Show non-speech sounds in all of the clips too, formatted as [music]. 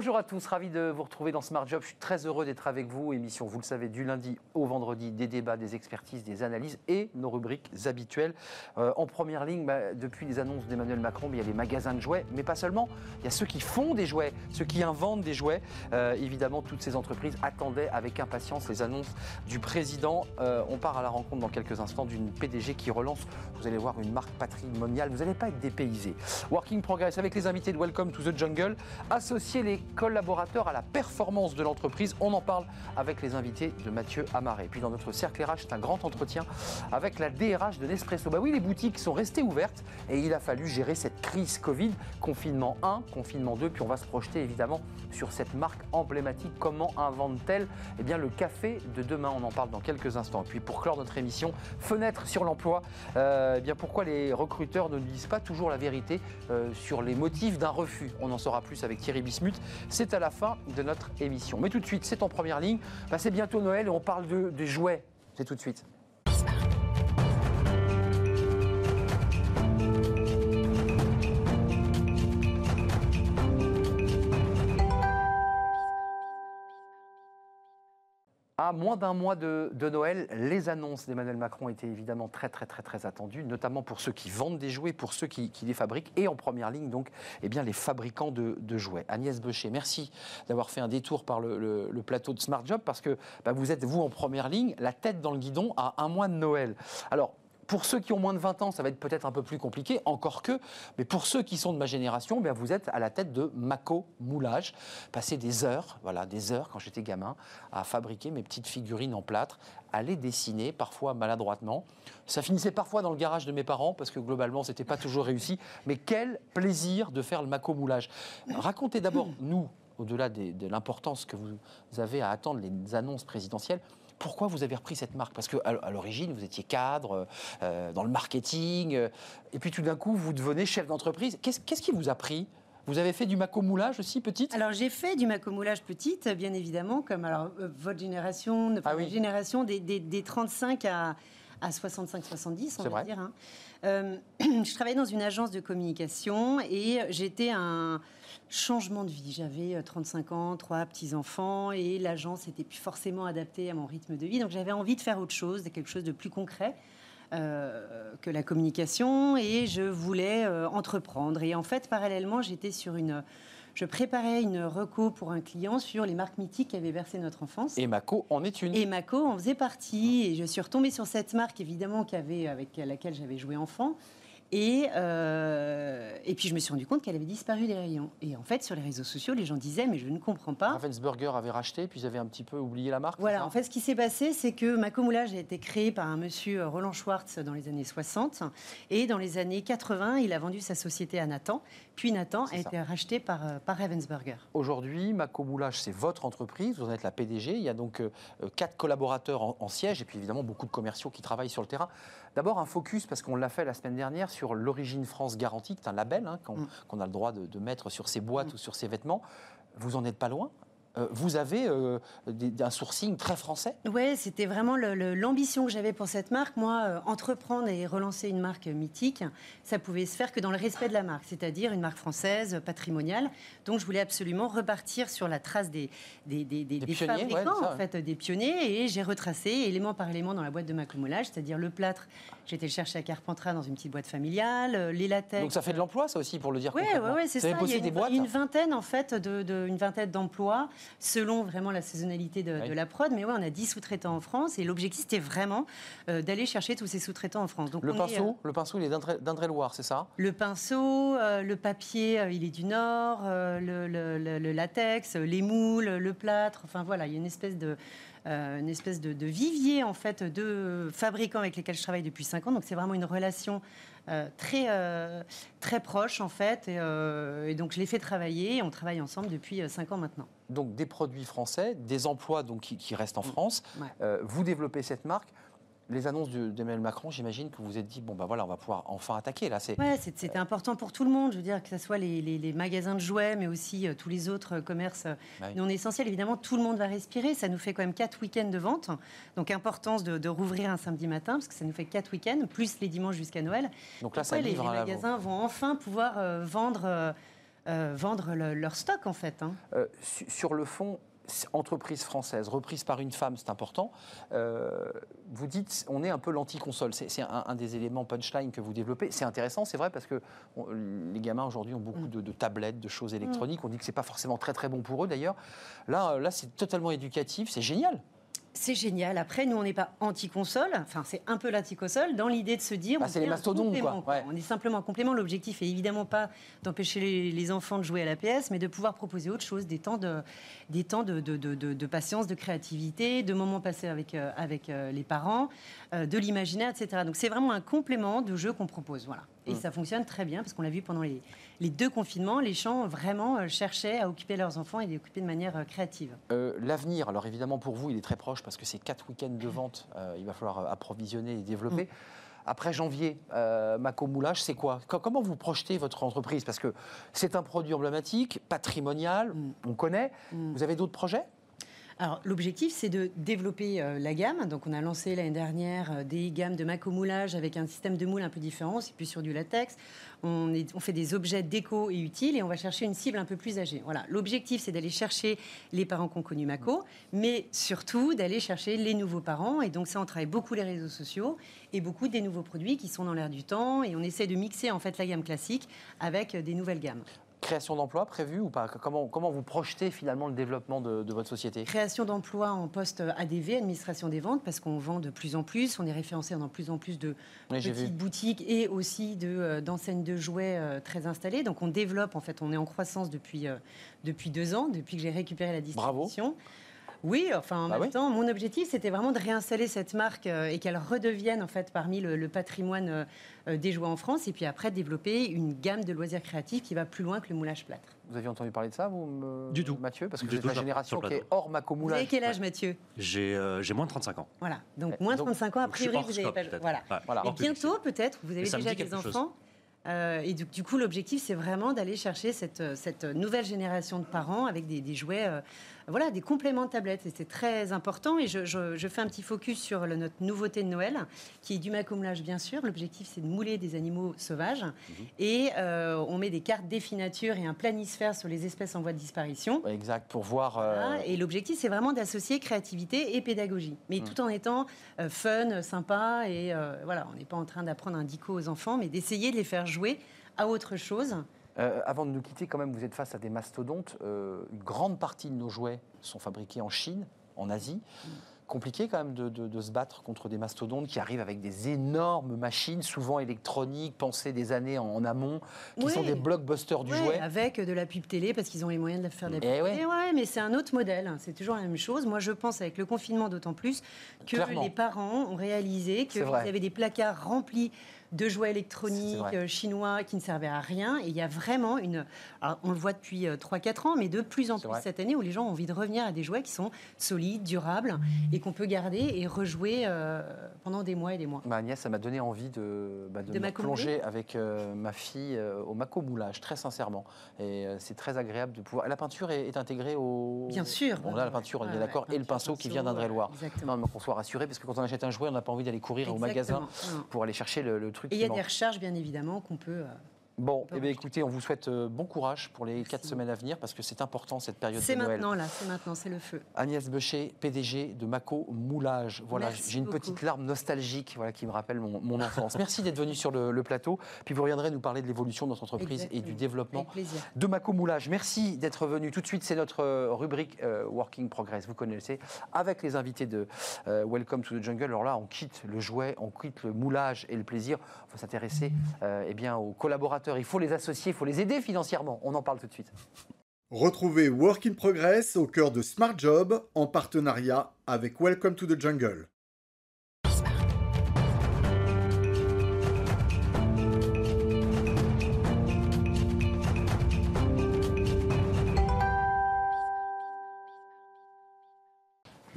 Bonjour à tous, ravi de vous retrouver dans Smart Job. Je suis très heureux d'être avec vous. Émission, vous le savez, du lundi au vendredi, des débats, des expertises, des analyses et nos rubriques habituelles. Euh, en première ligne, bah, depuis les annonces d'Emmanuel Macron, il y a les magasins de jouets, mais pas seulement. Il y a ceux qui font des jouets, ceux qui inventent des jouets. Euh, évidemment, toutes ces entreprises attendaient avec impatience les annonces du président. Euh, on part à la rencontre dans quelques instants d'une PDG qui relance, vous allez voir, une marque patrimoniale. Vous n'allez pas être dépaysé. Working Progress avec les invités de Welcome to the Jungle. Associer les collaborateurs à la performance de l'entreprise. On en parle avec les invités de Mathieu Amaré. Puis dans notre cercle RH, c'est un grand entretien avec la DRH de Nespresso. Bah oui, les boutiques sont restées ouvertes et il a fallu gérer cette crise Covid. Confinement 1, confinement 2, puis on va se projeter évidemment sur cette marque emblématique. Comment invente-t-elle eh bien, le café de demain? On en parle dans quelques instants. Puis pour clore notre émission, fenêtre sur l'emploi. Euh, eh bien pourquoi les recruteurs ne disent pas toujours la vérité euh, sur les motifs d'un refus? On en saura plus avec Thierry Bismuth. C'est à la fin de notre émission. Mais tout de suite, c'est en première ligne. C'est bientôt Noël et on parle de, jouets. C'est tout de suite. À moins d'un mois de, Noël, les annonces d'Emmanuel Macron étaient évidemment très très très très attendues, notamment pour ceux qui vendent des jouets, pour ceux qui, les fabriquent, et en première ligne donc, eh bien les fabricants de, jouets. Agnès Beucher, merci d'avoir fait un détour par le, plateau de Smart Job parce que bah, vous êtes vous en première ligne, la tête dans le guidon à un mois de Noël. Alors pour ceux qui ont moins de 20 ans, ça va être peut-être un peu plus compliqué, encore que, mais pour ceux qui sont de ma génération, bien vous êtes à la tête de Mako Moulage. Passer des heures, voilà, des heures quand j'étais gamin, à fabriquer mes petites figurines en plâtre, à les dessiner, parfois maladroitement. Ça finissait parfois dans le garage de mes parents, parce que globalement, c'était pas toujours réussi. Mais quel plaisir de faire le Mako Moulage. Racontez d'abord, nous, au-delà de l'importance que vous avez à attendre les annonces présidentielles, pourquoi vous avez repris cette marque? Parce qu'à l'origine, vous étiez cadre euh, dans le marketing, euh, et puis tout d'un coup, vous devenez chef d'entreprise. Qu'est-ce qui vous a pris? Vous avez fait du macomoulage aussi, petite? Alors j'ai fait du macomoulage petite, bien évidemment, comme alors, euh, votre génération, ah oui. génération des, des, 35 à, à 65-70, on va dire. Hein. [clears throat] je travaillais dans une agence de communication et j'étais un changement de vie. J'avais 35 euh, ans, trois petits-enfants et l'agence n'était plus forcément adaptée à mon rythme de vie. Donc j'avais envie de faire autre chose, quelque chose de plus concret. Euh, que la communication et je voulais euh, entreprendre. Et en fait, parallèlement, j'étais sur une, je préparais une reco pour un client sur les marques mythiques qui avaient versé notre enfance. Et Mako en est une. Et Mako en faisait partie. Et je suis retombée sur cette marque, évidemment, avec laquelle j'avais joué enfant. Et, euh, et puis je me suis rendu compte qu'elle avait disparu des rayons. Et en fait, sur les réseaux sociaux, les gens disaient Mais je ne comprends pas. Ravensburger avait racheté, puis ils avaient un petit peu oublié la marque Voilà, en fait, ce qui s'est passé, c'est que Macomoulage a été créé par un monsieur Roland Schwartz dans les années 60. Et dans les années 80, il a vendu sa société à Nathan. Puis Nathan a été racheté par, euh, par Ravensburger. Aujourd'hui, Macomoulage, c'est votre entreprise. Vous en êtes la PDG. Il y a donc euh, quatre collaborateurs en, en siège et puis évidemment beaucoup de commerciaux qui travaillent sur le terrain. D'abord, un focus, parce qu'on l'a fait la semaine dernière, sur l'origine France garantie, qui est un label hein, mm. qu'on a le droit de, mettre sur ses boîtes mm. ou sur ses vêtements. Vous en êtes pas loin euh, vous avez euh, un sourcing très français? Oui, c'était vraiment l'ambition que j'avais pour cette marque. Moi, euh, entreprendre et relancer une marque mythique, ça pouvait se faire que dans le respect de la marque, c'est-à-dire une marque française, patrimoniale. Donc, je voulais absolument repartir sur la trace des, des, fabricants, en fait, des pionniers. Et j'ai retracé élément par élément dans la boîte de Macomoulage, c'est-à-dire le plâtre. J'étais le chercher à Carpentras dans une petite boîte familiale, les latex. Donc, ça fait de l'emploi, ça aussi, pour le dire Oui, ouais, c'est ça. Il y a une, des boîtes une vingtaine, en fait, de, de une vingtaine d'emplois selon vraiment la saisonnalité de, la prod. Mais ouais, on a 10 sous-traitants en France et l'objectif, c'était vraiment euh, d'aller chercher tous ces sous-traitants en France. Donc, le, pinceau, euh, le pinceau, il est d'Indre-et-Loire, c'est ça? Le pinceau, euh, le papier, il est du Nord, le, le, latex, les moules, le plâtre. Enfin voilà, il y a une espèce de euh, une espèce de, vivier en fait de fabricants avec lesquels je travaille depuis 5 ans. Donc c'est vraiment une relation euh, très euh, très proche en fait. Et, donc je l'ai fait travailler. on travaille ensemble depuis 5 ans maintenant. Donc des produits français, des emplois donc qui, restent en France. vous développez cette marque les annonces d'Emmanuel Macron, j'imagine que vous vous êtes dit, bon, ben voilà, on va pouvoir enfin attaquer. Là, c'est... Ouais, c'était important pour tout le monde. Je veux dire, que ce soit les, magasins de jouets, mais aussi euh, tous les autres euh, commerces euh, non essentiels. Évidemment, tout le monde va respirer. Ça nous fait quand même quatre week-ends de vente. Donc, importance de, rouvrir un samedi matin, parce que ça nous fait quatre week-ends, plus les dimanches jusqu'à Noël. Donc là, ça Les, les magasins vont enfin pouvoir vendre vendre leur stock en fait. Hein? sur le fond, entreprise française, reprise par une femme, c'est important. Euh, vous dites, on est un peu l'anti-console. C'est un, des éléments punchline que vous développez. C'est intéressant, c'est vrai, parce que les gamins aujourd'hui ont beaucoup mm. de, tablettes, de choses électroniques. Mm. On dit que c'est pas forcément très très bon pour eux d'ailleurs. Là, là c'est totalement éducatif, c'est génial. C'est génial. Après, nous, on n'est pas anti-console. Enfin, c'est un peu l'anti-console dans l'idée de se dire. Bah, c'est les mastodontes, quoi. On est simplement un complément. L'objectif est évidemment pas d'empêcher les, enfants de jouer à la PS, mais de pouvoir proposer autre chose, des temps de, des temps de, de, de, patience, de créativité, de moments passés avec, euh, avec euh, les parents, euh, de l'imaginaire, etc. Donc, c'est vraiment un complément de jeu qu'on propose. Voilà. Et mm. ça fonctionne très bien parce qu'on l'a vu pendant les, les, deux confinements, les gens vraiment euh, cherchaient à occuper leurs enfants et les occuper de manière euh, créative. Euh, l'avenir, alors évidemment pour vous, il est très proche parce que c'est quatre week-ends de vente, il va falloir approvisionner et développer. Mm. Après janvier, Maco Moulage, c'est quoi? Comment vous projetez votre entreprise? Parce que c'est un produit emblématique, patrimonial, mm. on connaît. Vous avez d'autres projets? Alors, l'objectif, c'est de développer euh, la gamme. Donc, on a lancé l'année dernière euh, des gammes de macomoulage avec un système de moule un peu différent, c'est plus sur du latex. On, fait des objets déco et utiles et on va chercher une cible un peu plus âgée. Voilà. L'objectif, c'est d'aller chercher les parents qui ont connu Maco, mais surtout d'aller chercher les nouveaux parents. Et donc, ça, on travaille beaucoup les réseaux sociaux et beaucoup des nouveaux produits qui sont dans l'air du temps. Et on essaie de mixer en fait la gamme classique avec des nouvelles gammes. Création d'emplois prévue ou pas? Comment, comment vous projetez finalement le développement de, votre société? Création d'emplois en poste ADV, administration des ventes, parce qu'on vend de plus en plus. On est référencé dans plus en plus de petites boutiques et aussi euh, d'enseignes de, jouets euh, très installées. Donc on développe, en fait, on est en croissance depuis, euh, depuis deux ans, depuis que j'ai récupéré la distribution. Bravo. Oui, enfin en bah même temps, mon objectif c'était vraiment de réinstaller cette marque et qu'elle redevienne en fait parmi le, patrimoine euh, des jouets en France et puis après développer une gamme de loisirs créatifs qui va plus loin que le moulage plâtre. Vous aviez entendu parler de ça, vous Du tout. Mathieu? Parce que vous êtes la génération qui est hors Maco Moulage. Vous avez quel âge, Mathieu? Euh, J'ai moins de 35 ans. Voilà, donc moins de 35 ans, a priori, vous n'avez pas... Voilà. voilà. Et bientôt, peut-être, vous avez déjà des enfants euh, et du, coup, l'objectif, c'est vraiment d'aller chercher cette, cette, nouvelle génération de parents avec des, des jouets voilà, des compléments de tablettes. Et c'est très important. Et je, fais un petit focus sur notre nouveauté de Noël, qui est du macoumlage, bien sûr. L'objectif, c'est de mouler des animaux sauvages. Mhm. Et euh, on met des cartes définatures et un planisphère sur les espèces en voie de disparition. Exact, pour voir. Euh, et l'objectif, c'est vraiment d'associer créativité et pédagogie. Mais mhm. tout en étant euh, fun, sympa. Et voilà, on n'est pas en train d'apprendre un dico aux enfants, mais d'essayer de les faire jouer à autre chose. Euh, avant de nous quitter, quand même, vous êtes face à des mastodontes. Euh, une grande partie de nos jouets sont fabriqués en Chine, en Asie. Compliqué quand même de, se battre contre des mastodontes qui arrivent avec des énormes machines, souvent électroniques, pensées des années en, amont, qui sont des blockbusters du jouet. Avec de la pub télé parce qu'ils ont les moyens de faire de la pub. Eh ouais. mais c'est un autre modèle. C'est toujours la même chose. Moi, je pense avec le confinement d'autant plus que les parents ont réalisé qu'ils avaient des placards remplis de jouets électroniques euh, chinois qui ne servaient à rien. Et il y a vraiment une. on le voit depuis 3-4 euh, ans, mais de plus en plus cette année où les gens ont envie de revenir à des jouets qui sont solides, durables et qu'on peut garder et rejouer euh, pendant des mois et des mois. Ma Agnès, ça m'a donné envie de, bah, de, me plonger avec ma fille au maco moulage, très sincèrement. Et c'est très agréable de pouvoir. La peinture est, intégrée au. Bien sûr. On a la peinture, on est d'accord, et le pinceau qui vient d'Indre-et-Loire. Exactement. qu'on soit rassuré, parce que quand on achète un jouet, on n'a pas envie d'aller courir au magasin pour aller chercher le, le et il y a des recharges, bien évidemment, qu'on peut. Bon, eh bien, écoutez, on vous souhaite euh, bon courage pour les quatre semaines à venir parce que c'est important cette période de Noël. C'est maintenant là, c'est maintenant, c'est le feu. Agnès Becher, PDG de Mako Moulage. Voilà, j'ai une petite larme nostalgique voilà, qui me rappelle mon, enfance. Merci d'être venu sur le, plateau. Puis vous reviendrez nous parler de l'évolution de notre entreprise et du développement de Mako Moulage. Merci d'être venu. Tout de suite, c'est notre euh, rubrique euh, Working Progress. Vous connaissez, avec les invités de Welcome to the Jungle. Alors là, on quitte le jouet, on quitte le moulage et le plaisir. On va s'intéresser eh bien, aux collaborateurs il faut les associer, il faut les aider financièrement. On en parle tout de suite. Retrouvez Work in Progress au cœur de Smart Job en partenariat avec Welcome to the Jungle.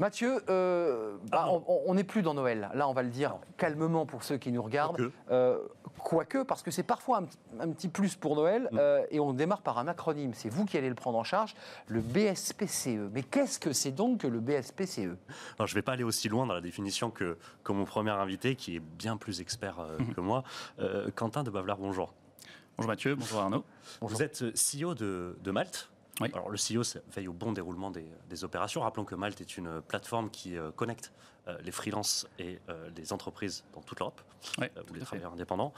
Mathieu, euh, bah, on n'est plus dans Noël. Là, on va le dire calmement pour ceux qui nous regardent. Euh, quoique, parce que c'est parfois un, petit plus pour Noël. Mm. Euh, et on démarre par un acronyme. C'est vous qui allez le prendre en charge, le BSPCE. Mais qu'est-ce que c'est donc que le BSPCE Alors, Je ne vais pas aller aussi loin dans la définition que, mon premier invité, qui est bien plus expert mm-hmm. que moi, Quentin de Bavelard. Bonjour. Bonjour Mathieu, bonjour Arnaud. Vous êtes CEO de, de Malte. Oui. Alors le CEO veille au bon déroulement des, opérations. Rappelons que Malte est une plateforme qui connecte les freelances et les entreprises dans toute l'Europe, oui, ou les travailleurs indépendants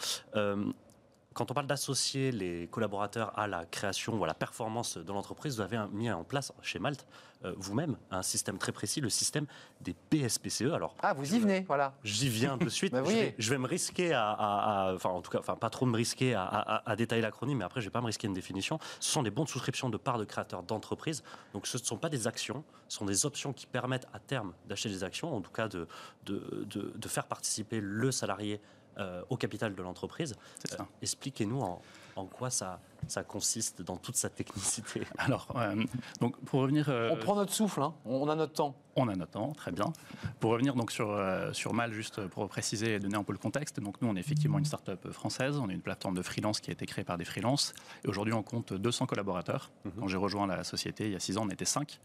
quand on parle d'associer les collaborateurs à la création ou à la performance de l'entreprise, vous avez mis en place chez Malte euh, vous-même un système très précis, le système des PSPCE. Alors, ah, vous y venez, voilà. J'y viens de suite. [laughs] bah oui. je, vais, me risquer à, enfin en tout cas, enfin pas trop me risquer à, détailler l'acronyme, mais après je vais pas me risquer une définition. Ce sont des bons de souscription de parts de créateurs d'entreprises. Donc ce ne sont pas des actions, ce sont des options qui permettent à terme d'acheter des actions, en tout cas de, de, de, de faire participer le salarié euh, au capital de l'entreprise. Euh, expliquez-nous en, en, quoi ça, ça consiste dans toute sa technicité. [laughs] Alors, euh, donc pour revenir. on prend notre souffle, hein. on a notre temps. On a notre temps, très bien. Pour revenir donc sur, sur Mal, juste pour préciser et donner un peu le contexte, donc nous on est effectivement une start-up française, on est une plateforme de freelance qui a été créée par des freelances, et aujourd'hui on compte 200 collaborateurs. Mhm. Quand j'ai rejoint la société il y a 6 ans, on était 5.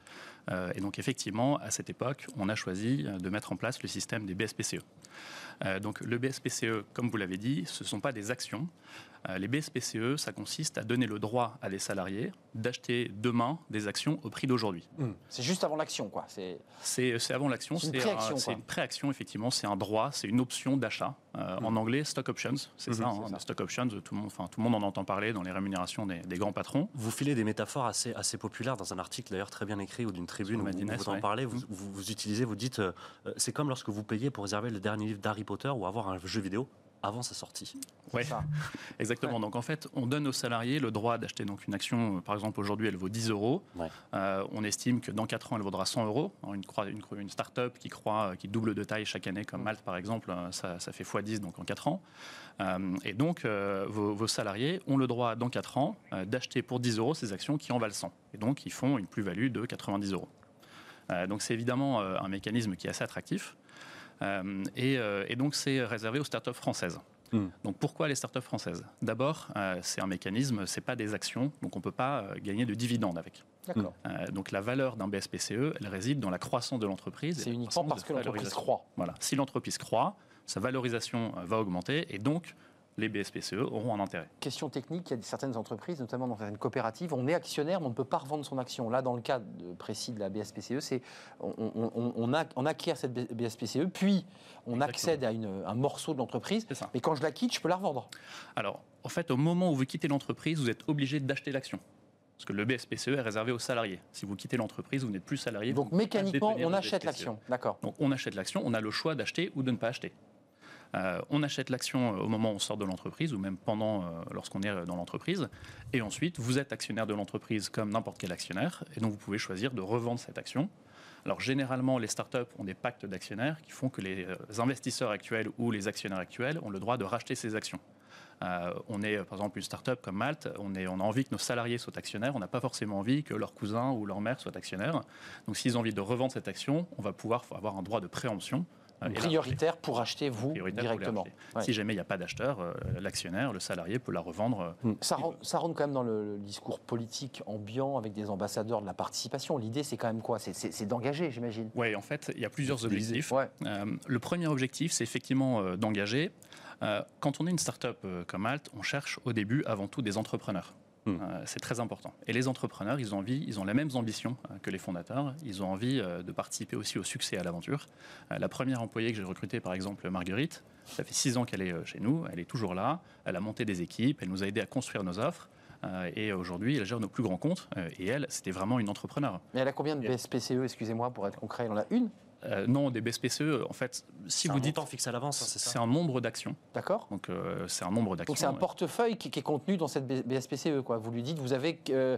et donc effectivement, à cette époque, on a choisi de mettre en place le système des BSPCE. Euh, donc le BSPCE, comme vous l'avez dit, ce ne sont pas des actions. Euh, les BSPCE, ça consiste à donner le droit à des salariés d'acheter demain des actions au prix d'aujourd'hui. Hmm. C'est juste avant l'action, quoi. C'est avant l'action. C'est une C'est une préaction, effectivement. C'est un droit, c'est une option d'achat. Euh, en hmm. anglais, stock options, c'est hmm, ça, hein, Stock options, tout le, monde, enfin, tout le monde en entend parler dans les rémunérations des, grands patrons. Vous filez des métaphores assez, assez populaires dans un article d'ailleurs très bien écrit ou d'une tribune où vous, vous, en parlez. Vous, vous, utilisez, vous dites, c'est comme lorsque vous payez pour réserver le dernier livre d'Harry Potter ou avoir un jeu vidéo avant sa sortie. Oui, [laughs] exactement. Donc en fait, on donne aux salariés le droit d'acheter donc une action. Euh, par exemple, aujourd'hui, elle vaut 10 euros. Euh, on estime que dans 4 ans, elle vaudra 100 euros. Une, une, une start-up qui croit, qui double de taille chaque année, comme Malte par exemple, euh, ça, fait x10 donc en 4 ans. et donc, vos, salariés ont le droit dans 4 ans d'acheter pour 10 euros ces actions qui en valent 100. Et donc, ils font une plus-value de 90 euros. donc c'est évidemment un mécanisme qui est assez attractif. Euh, euh, et, donc, c'est réservé aux startups françaises. Hmm. Donc pourquoi les startups françaises? D'abord, euh, c'est un mécanisme, c'est pas des actions, donc on ne peut pas gagner de dividendes avec. D'accord. donc la valeur d'un BSPCE, elle réside dans la croissance de l'entreprise. C'est uniquement parce que l'entreprise croît. Voilà. Si l'entreprise croît, sa valorisation va augmenter et donc les BSPCE auront un intérêt. Question technique, il y a certaines entreprises, notamment dans certaines coopératives, on est actionnaire, mais on ne peut pas revendre son action. Là, dans le cas précis de la BSPCE, c'est on, acquiert cette BSPCE, puis on accède à un morceau de l'entreprise, mais quand je la quitte, je peux la revendre. Alors, en fait, au moment où vous quittez l'entreprise, vous êtes obligé d'acheter l'action. Parce que le BSPCE est réservé aux salariés. Si vous quittez l'entreprise, vous n'êtes plus salarié. Donc mécaniquement, on achète l'action. D'accord. Donc on achète l'action, on a le choix d'acheter ou de ne pas acheter. Euh, on achète l'action euh, au moment où on sort de l'entreprise ou même pendant euh, lorsqu'on est dans l'entreprise. Et ensuite, vous êtes actionnaire de l'entreprise comme n'importe quel actionnaire. Et donc, vous pouvez choisir de revendre cette action. Alors, généralement, les startups ont des pactes d'actionnaires qui font que les investisseurs actuels ou les actionnaires actuels ont le droit de racheter ces actions. on est, par exemple, une start-up comme Malte, on, est, a envie que nos salariés soient actionnaires, on n'a pas forcément envie que leur cousin ou leur mère soient actionnaires. Donc, s'ils ont envie de revendre cette action, on va pouvoir avoir un droit de préemption prioritaire pour acheter vous directement. Si jamais il n'y a pas d'acheteur, euh, l'actionnaire, le salarié peut la revendre. Euh, hmm. Ça, rentre, ça rentre quand même dans le, discours politique ambiant avec des ambassadeurs de la participation. L'idée, c'est quand même quoi? C'est d'engager, j'imagine. Oui, en fait, il y a plusieurs objectifs. Euh, le premier objectif, c'est effectivement d'engager. quand on est une start-up comme Alt, on cherche au début avant tout des entrepreneurs. Hmm. Euh, c'est très important. Et les entrepreneurs, ils ont envie, ils ont les mêmes ambitions euh, que les fondateurs. Ils ont envie euh, de participer aussi au succès à l'aventure. la première employée que j'ai recrutée, par exemple, Marguerite, ça fait six ans qu'elle est chez nous. Elle est toujours là. Elle a monté des équipes. Elle nous a aidé à construire nos offres. et aujourd'hui, elle gère nos plus grands comptes. et elle, c'était vraiment une entrepreneur. Mais elle a combien de BSPCE, excusez-moi, pour être concret? Elle en a une? Euh, non, des BSPCE, en fait, si vous dites. fixe à l'avance, hein, c'est ça C'est un nombre d'actions. D'accord. Donc, euh, c'est un nombre d'actions. Donc, c'est un portefeuille qui, est contenu dans cette BSPCE, quoi. Vous lui dites, vous avez 15 euh,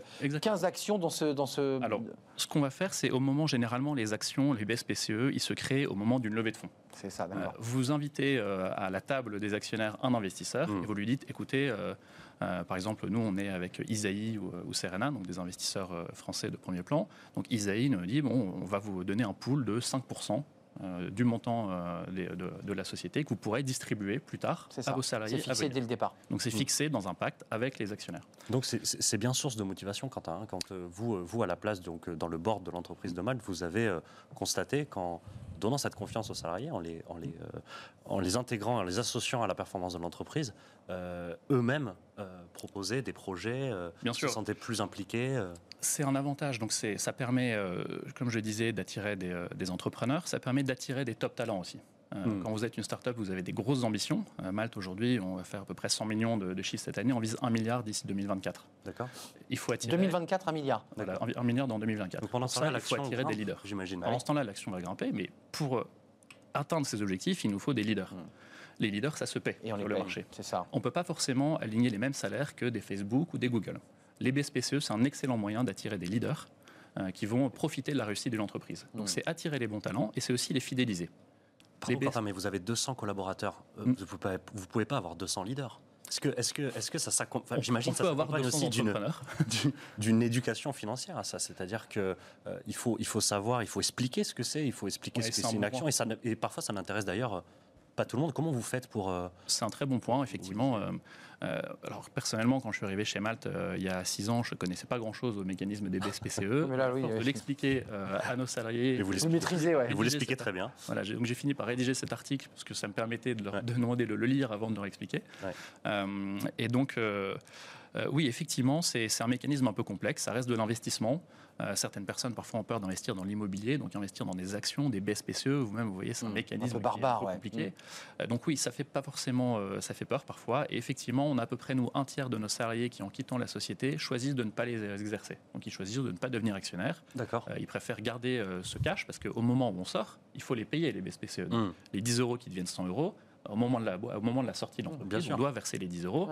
actions dans ce, dans ce. Alors, ce qu'on va faire, c'est au moment, généralement, les actions, les BSPCE, ils se créent au moment d'une levée de fonds. C'est ça, d'accord. vous invitez à la table des actionnaires un investisseur mmh. et vous lui dites, écoutez, euh, par exemple, nous, on est avec Isaïe ou, Serena, donc des investisseurs euh, français de premier plan. Donc Isaïe nous dit, bon, on va vous donner un pool de 5% euh, du montant de, la société que vous pourrez distribuer plus tard à vos salariés. C'est fixé dès le départ. Donc c'est mm. fixé dans un pacte avec les actionnaires. Donc c'est bien source de motivation, Quentin, hein, quand vous, vous, à la place, donc, dans le board de l'entreprise de Malte, vous avez constaté quand donnant cette confiance aux salariés, en les, en les, en les intégrant, en les associant à la performance de l'entreprise, eux-mêmes proposer des projets, Bien se sentir plus impliqués c'est un avantage. Donc ça permet, comme je disais, d'attirer des, des, entrepreneurs. Ça permet d'attirer des top talents aussi. Euh, hmm. Quand vous êtes une start-up, vous avez des grosses ambitions. Euh, Malte, aujourd'hui, on va faire à peu près 100 millions de, chiffres cette année. On vise 1 milliard d'ici 2024. D'accord. Il faut attirer. 2024, 1 milliard. Voilà, 1 milliard dans 2024. Donc pendant ce temps-là, il faut attirer des leaders. J'imagine. Pendant ce temps-là, l'action va grimper, mais pour euh, atteindre ces objectifs, il nous faut des leaders. Hmm. Les leaders, ça se paie Et on sur le marché. C'est ça. On ne peut pas forcément aligner les mêmes salaires que des Facebook ou des Google. Les BSPCE, c'est un excellent moyen d'attirer des leaders qui vont profiter de la réussite de l'entreprise. Donc hmm. c'est attirer les bons talents et c'est aussi les fidéliser mais vous avez 200 collaborateurs. Euh, mm. Vous ne pouvez, pas avoir 200 leaders. Est-ce que, est-ce que, est-ce que ça s'accompagne J'imagine ça s'accompagne aussi [laughs] d'une, éducation financière à ça. C'est-à-dire que euh, il faut, il faut savoir, il faut expliquer ce que c'est, il faut expliquer ce que c'est une action. Et, ça, et parfois, ça n'intéresse d'ailleurs pas tout le monde. Comment vous faites pour... Euh, c'est un très bon point, effectivement. Euh, euh, alors personnellement, quand je suis arrivé chez Malte il y a six ans, je ne connaissais pas grand-chose au mécanisme des BSPCE. [laughs] Mais là, oui, de l'expliquer à nos salariés. Et vous, vous maîtrisez, ouais. Et vous l'expliquez très bien. Voilà, donc j'ai fini par rédiger cet article parce que ça me permettait de leur demander de le lire avant de leur expliquer. et donc... oui, effectivement, c'est un mécanisme un peu complexe. Ça reste de l'investissement. Euh, certaines personnes parfois ont peur d'investir dans l'immobilier, donc investir dans des actions, des BSPCE. Vous-même, vous voyez, c'est un hmm. mécanisme un peu barbare, compliqué. Hmm. Euh, donc oui, ça fait pas forcément, euh, ça fait peur parfois. Et effectivement, on a à peu près nous un tiers de nos salariés qui, en quittant la société, choisissent de ne pas les exercer. Donc ils choisissent de ne pas devenir actionnaires. D'accord. ils préfèrent garder ce cash parce qu'au moment où on sort, il faut les payer les BSPCE. Hmm. Les 10 euros qui deviennent 100 euros au moment de la, au moment de la sortie de l'entreprise, on doit verser les 10 euros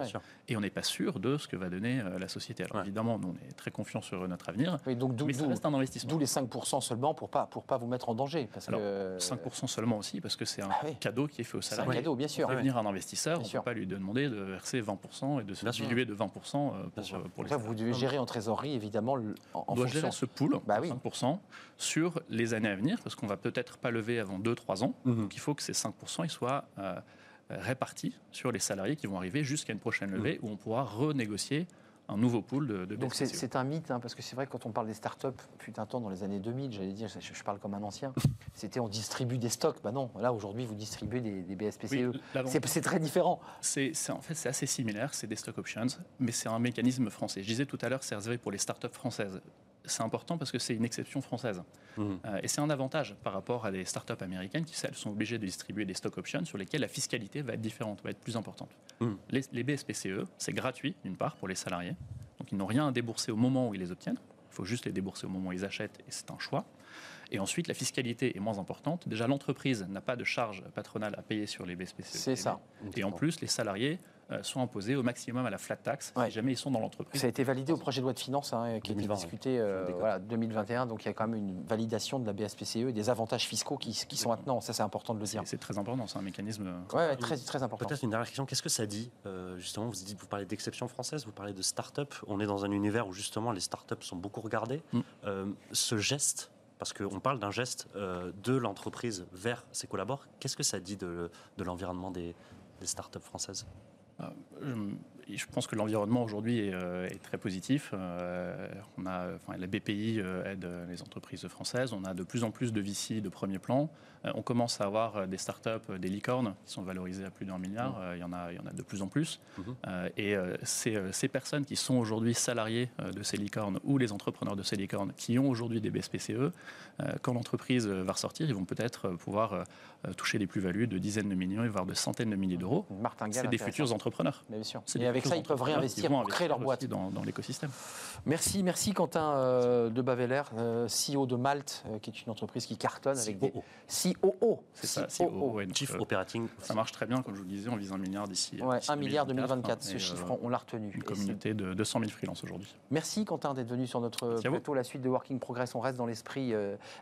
et on n'est pas sûr de ce que va donner euh, la société. Alors évidemment, nous, on est très confiants sur notre avenir, donc, mais ça reste un investissement. D'où les 5% seulement pour pas, pour pas vous mettre en danger. Parce Alors, que... 5% seulement aussi, parce que c'est un ah cadeau qui est fait au salarié. C'est un cadeau, bien sûr. Prévenir un investisseur, on ne peut pas lui demander de verser 20% et de se diluer de 20% euh, pour, euh, pour les Vous devez gérer en trésorerie, évidemment, en, On doit gérer ce pool, bah 5%, sur les années à venir, parce qu'on va peut-être pas lever avant 2-3 ans. Mhm. Donc il faut que ces 5% ils soient répartis sur les salariés qui vont arriver jusqu'à une prochaine levée mm. où on pourra renégocier un nouveau pool de, de Donc c'est un mythe, hein, parce que c'est vrai que quand on parle des startups, fut un temps dans les années 2000, j'allais dire, je, parle comme un ancien, [laughs] c'était on distribue des stocks. Bah non, là aujourd'hui vous distribuez des, des BSPCE. c'est très différent. C'est en fait c'est assez similaire, c'est des stock options, mais c'est un mécanisme français. Je disais tout à l'heure, c'est réservé pour les startups françaises c'est important parce que c'est une exception française. Mmh. Euh, et c'est un avantage par rapport à des startups américaines qui, elles, sont obligées de distribuer des stock options sur lesquelles la fiscalité va être différente, va être plus importante. Mmh. Les, les, BSPCE, c'est gratuit, d'une part, pour les salariés. Donc, ils n'ont rien à débourser au moment où ils les obtiennent. Il faut juste les débourser au moment où ils achètent et c'est un choix. Et ensuite, la fiscalité est moins importante. Déjà, l'entreprise n'a pas de charge patronale à payer sur les BSPCE. C'est ça. Et en plus, les salariés euh, sont imposés au maximum à la flat tax si jamais ils sont dans l'entreprise. Ça a été validé au projet de loi de finances hein, qui a été discuté euh, voilà, 2021, donc il y a quand même une validation de la BSPCE et des avantages fiscaux qui, sont maintenant, ça c'est important de le dire. C'est très important, c'est un mécanisme... Ouais, très, très important. Peut-être une dernière question, qu'est-ce que ça dit euh, Justement, vous, dites, vous parlez d'exception française, vous parlez de start-up, on est dans un univers où justement les start-up sont beaucoup regardées. Mm. ce geste parce qu'on parle d'un geste de l'entreprise vers ses collaborateurs. Qu'est-ce que ça dit de, l'environnement des, des startups françaises? Euh, je pense que l'environnement aujourd'hui est, euh, très positif. Euh, on a, la BPI aide les entreprises françaises. On a de plus en plus de VC de premier plan. on commence à avoir des startups, des licornes qui sont valorisées à plus d'un milliard. Mmh. il, y en a, il y en a de plus en plus. Mmh. et ces, personnes qui sont aujourd'hui salariées de ces licornes ou les entrepreneurs de ces licornes qui ont aujourd'hui des BSPCE, quand l'entreprise va ressortir, ils vont peut-être pouvoir toucher des plus-values de dizaines de millions, voire de centaines de milliers d'euros. C'est des futurs entrepreneurs. bien sûr. Et avec ça, ils peuvent réinvestir pour créer leur boîte. Dans, l'écosystème. Merci, merci Quentin euh, de Baveler, euh, CEO de Malte, euh, qui est une entreprise qui cartonne avec des COO. C'est ça, COO. Chief Operating. Ça marche très bien, comme je vous le disais, on vise un milliard d'ici. Ouais, 1 milliard 2024, ce chiffre, on l'a retenu. Une communauté de 200 000 freelances aujourd'hui. Merci Quentin d'être venu sur notre plateau. La suite de Working Progress, on reste dans l'esprit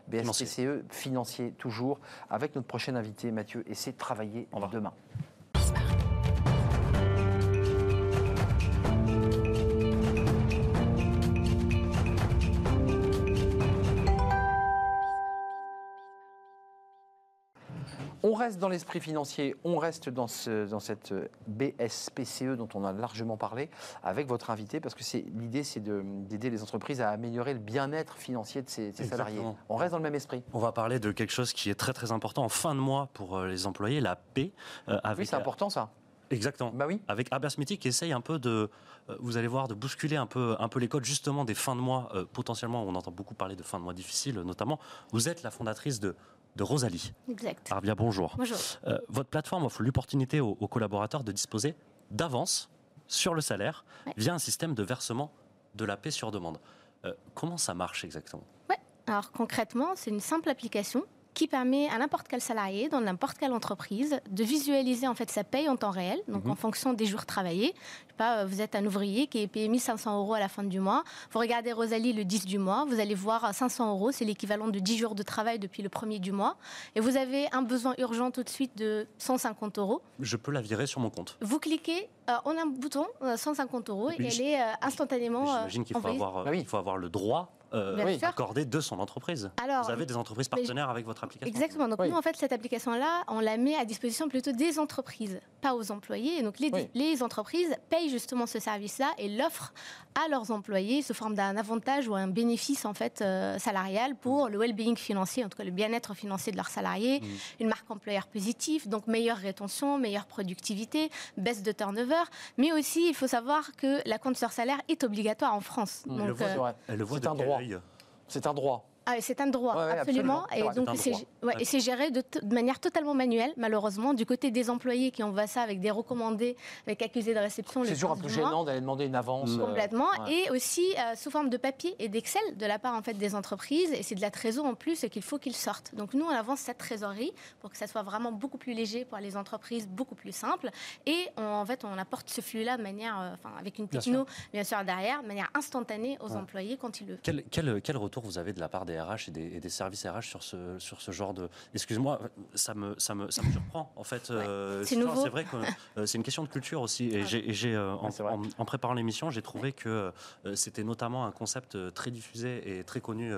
BSPCE, financier toujours, avec notre prochain invité Mathieu, et c'est travailler demain. On reste dans l'esprit financier, on reste dans, ce, dans cette BSPCE dont on a largement parlé avec votre invité, parce que l'idée, c'est d'aider les entreprises à améliorer le bien-être financier de ses, salariés. On reste dans le même esprit. On va parler de quelque chose qui est très très important en fin de mois pour euh, les employés, la paix. Euh, oui, c'est important ça. Exactement. Bah oui. Avec Smithy qui essaye un peu de, euh, vous allez voir, de bousculer un peu, un peu les codes justement des fins de mois. potentiellement, on entend beaucoup parler de fins de mois difficiles, notamment. Vous êtes la fondatrice de de Rosalie. Exact. Arbia, bonjour. Bonjour. Euh, votre plateforme offre l'opportunité aux, collaborateurs de disposer d'avance sur le salaire via un système de versement de la paix sur demande. Euh, comment ça marche exactement? Ouais. Alors concrètement, c'est une simple application qui permet à n'importe quel salarié dans n'importe quelle entreprise de visualiser en fait sa paye en temps réel, donc mhm. en fonction des jours travaillés. Je sais pas, vous êtes un ouvrier qui est payé 1500 euros à la fin du mois. Vous regardez Rosalie le 10 du mois, vous allez voir 500 euros, c'est l'équivalent de 10 jours de travail depuis le premier du mois. Et vous avez un besoin urgent tout de suite de 150 euros. Je peux la virer sur mon compte. Vous cliquez, euh, on a un bouton, 150 euh, euros, et elle est euh, instantanément. J'imagine qu'il faut, avoir, bah il faut avoir le droit euh, accordé de son entreprise. Alors, vous avez des entreprises partenaires avec votre application. Exactement. Donc nous, en fait, cette application-là, on la met à disposition plutôt des entreprises, pas aux employés. Et donc les, les entreprises payent justement ce service-là et l'offrent à leurs employés sous forme d'un avantage ou un bénéfice en fait euh, salarial pour mm. le well-being financier, en tout cas le bien-être financier de leurs salariés, mm. une marque employeur positive, donc meilleure rétention, meilleure productivité, baisse de turnover, mais aussi il faut savoir que la compte sur salaire est obligatoire en France. Mm. Donc, euh, elle le voit, c'est un droit. C'est un droit. Ah, c'est un droit, absolument. Et donc, c'est géré de, manière totalement manuelle, malheureusement, du côté des employés qui envoient ça avec des recommandés, avec accusés de réception. C'est toujours un peu gênant d'aller demander une avance. Euh, Complètement. Et aussi euh, sous forme de papier et d'Excel de la part en fait, des entreprises. Et c'est de la trésorerie en plus qu'il faut qu'ils sortent. Donc, nous, on avance cette trésorerie pour que ça soit vraiment beaucoup plus léger pour les entreprises, beaucoup plus simple. Et en fait, on apporte ce flux-là de manière, euh, enfin, avec une techno, bien sûr. derrière, de manière instantanée aux employés quand ils le. Quel, quel, quel retour vous avez de la part des RH et des, services RH sur ce, sur ce genre de. Excuse-moi, ça me, ça, me, ça me surprend. En fait, euh, c'est vrai que euh, c'est une question de culture aussi. Et j'ai, euh, en, préparant l'émission, j'ai trouvé que c'était notamment un concept très diffusé et très connu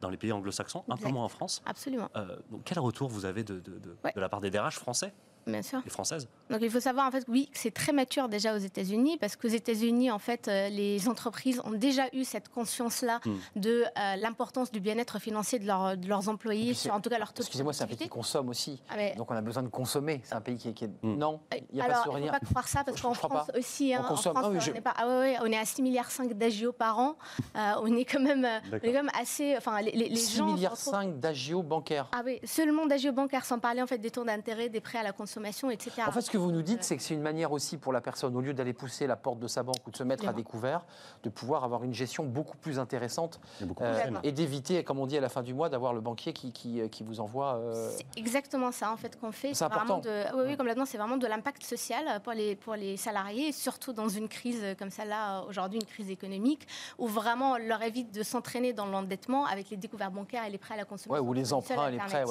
dans les pays anglo-saxons, un peu moins en France. Absolument. donc, quel retour vous avez de, de, de la part des DRH français? Bien sûr. Les françaises. Donc il faut savoir en fait oui que c'est très mature déjà aux États-Unis parce qu'aux États-Unis en fait euh, les entreprises ont déjà eu cette conscience-là hmm. de euh, l'importance du bien-être financier de, leurs employés, sur, en tout cas leur taux Excusez-moi, c'est un pays qui consomme aussi. Ah, Donc on a besoin de consommer. C'est un pays qui, est hmm. non. Il y a Alors, pas il ne faut pas croire ça parce qu'en France aussi, hein, on consomme. En France, ah on, est pas, ah ouais, on est à 6 milliards 5 d'agio par an. Euh, on est quand même, on est quand même assez. Enfin les, les, 6 gens milliards 5 d'agio bancaires. Ah oui, seulement d'agio bancaires sans parler en fait des taux d'intérêt, des prêts à la consommation, etc. En fait, ce que vous nous dites, c'est que c'est une manière aussi pour la personne, au lieu d'aller pousser la porte de sa banque ou de se mettre à découvert, de pouvoir avoir une gestion beaucoup plus intéressante euh, et d'éviter, comme on dit à la fin du mois, d'avoir le banquier qui, qui, euh, vous envoie. Euh, c'est exactement ça en fait qu'on fait. C'est important. De, oui, oui, complètement. C'est vraiment de l'impact social pour les, pour les salariés, surtout dans une crise comme celle-là aujourd'hui, une crise économique, où vraiment on leur évite de s'entraîner dans l'endettement avec les découvertes bancaires et les prêts à la consommation. Ouais, ou les emprunts et les prêts.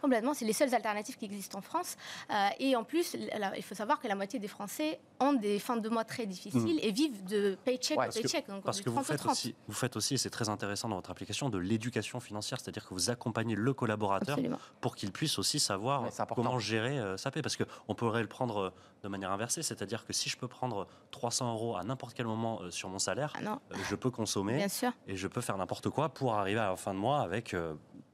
complètement, c'est les seules alternatives qui existent en France. Et en plus, il faut savoir que la moitié des Français ont des fins de mois très difficiles hmm. et vivent de paycheck ouais, paycheck. parce que vous faites, aussi, vous faites aussi, et c'est très intéressant dans votre application, de l'éducation financière, c'est-à-dire que vous accompagnez le collaborateur pour qu'il puisse aussi savoir comment gérer euh, sa paie. Parce qu'on pourrait le prendre euh, de manière inversée, c'est-à-dire que si je peux prendre 300 euros à n'importe quel moment euh, sur mon salaire, ah je peux consommer et je peux faire n'importe quoi pour arriver à la fin de mois avec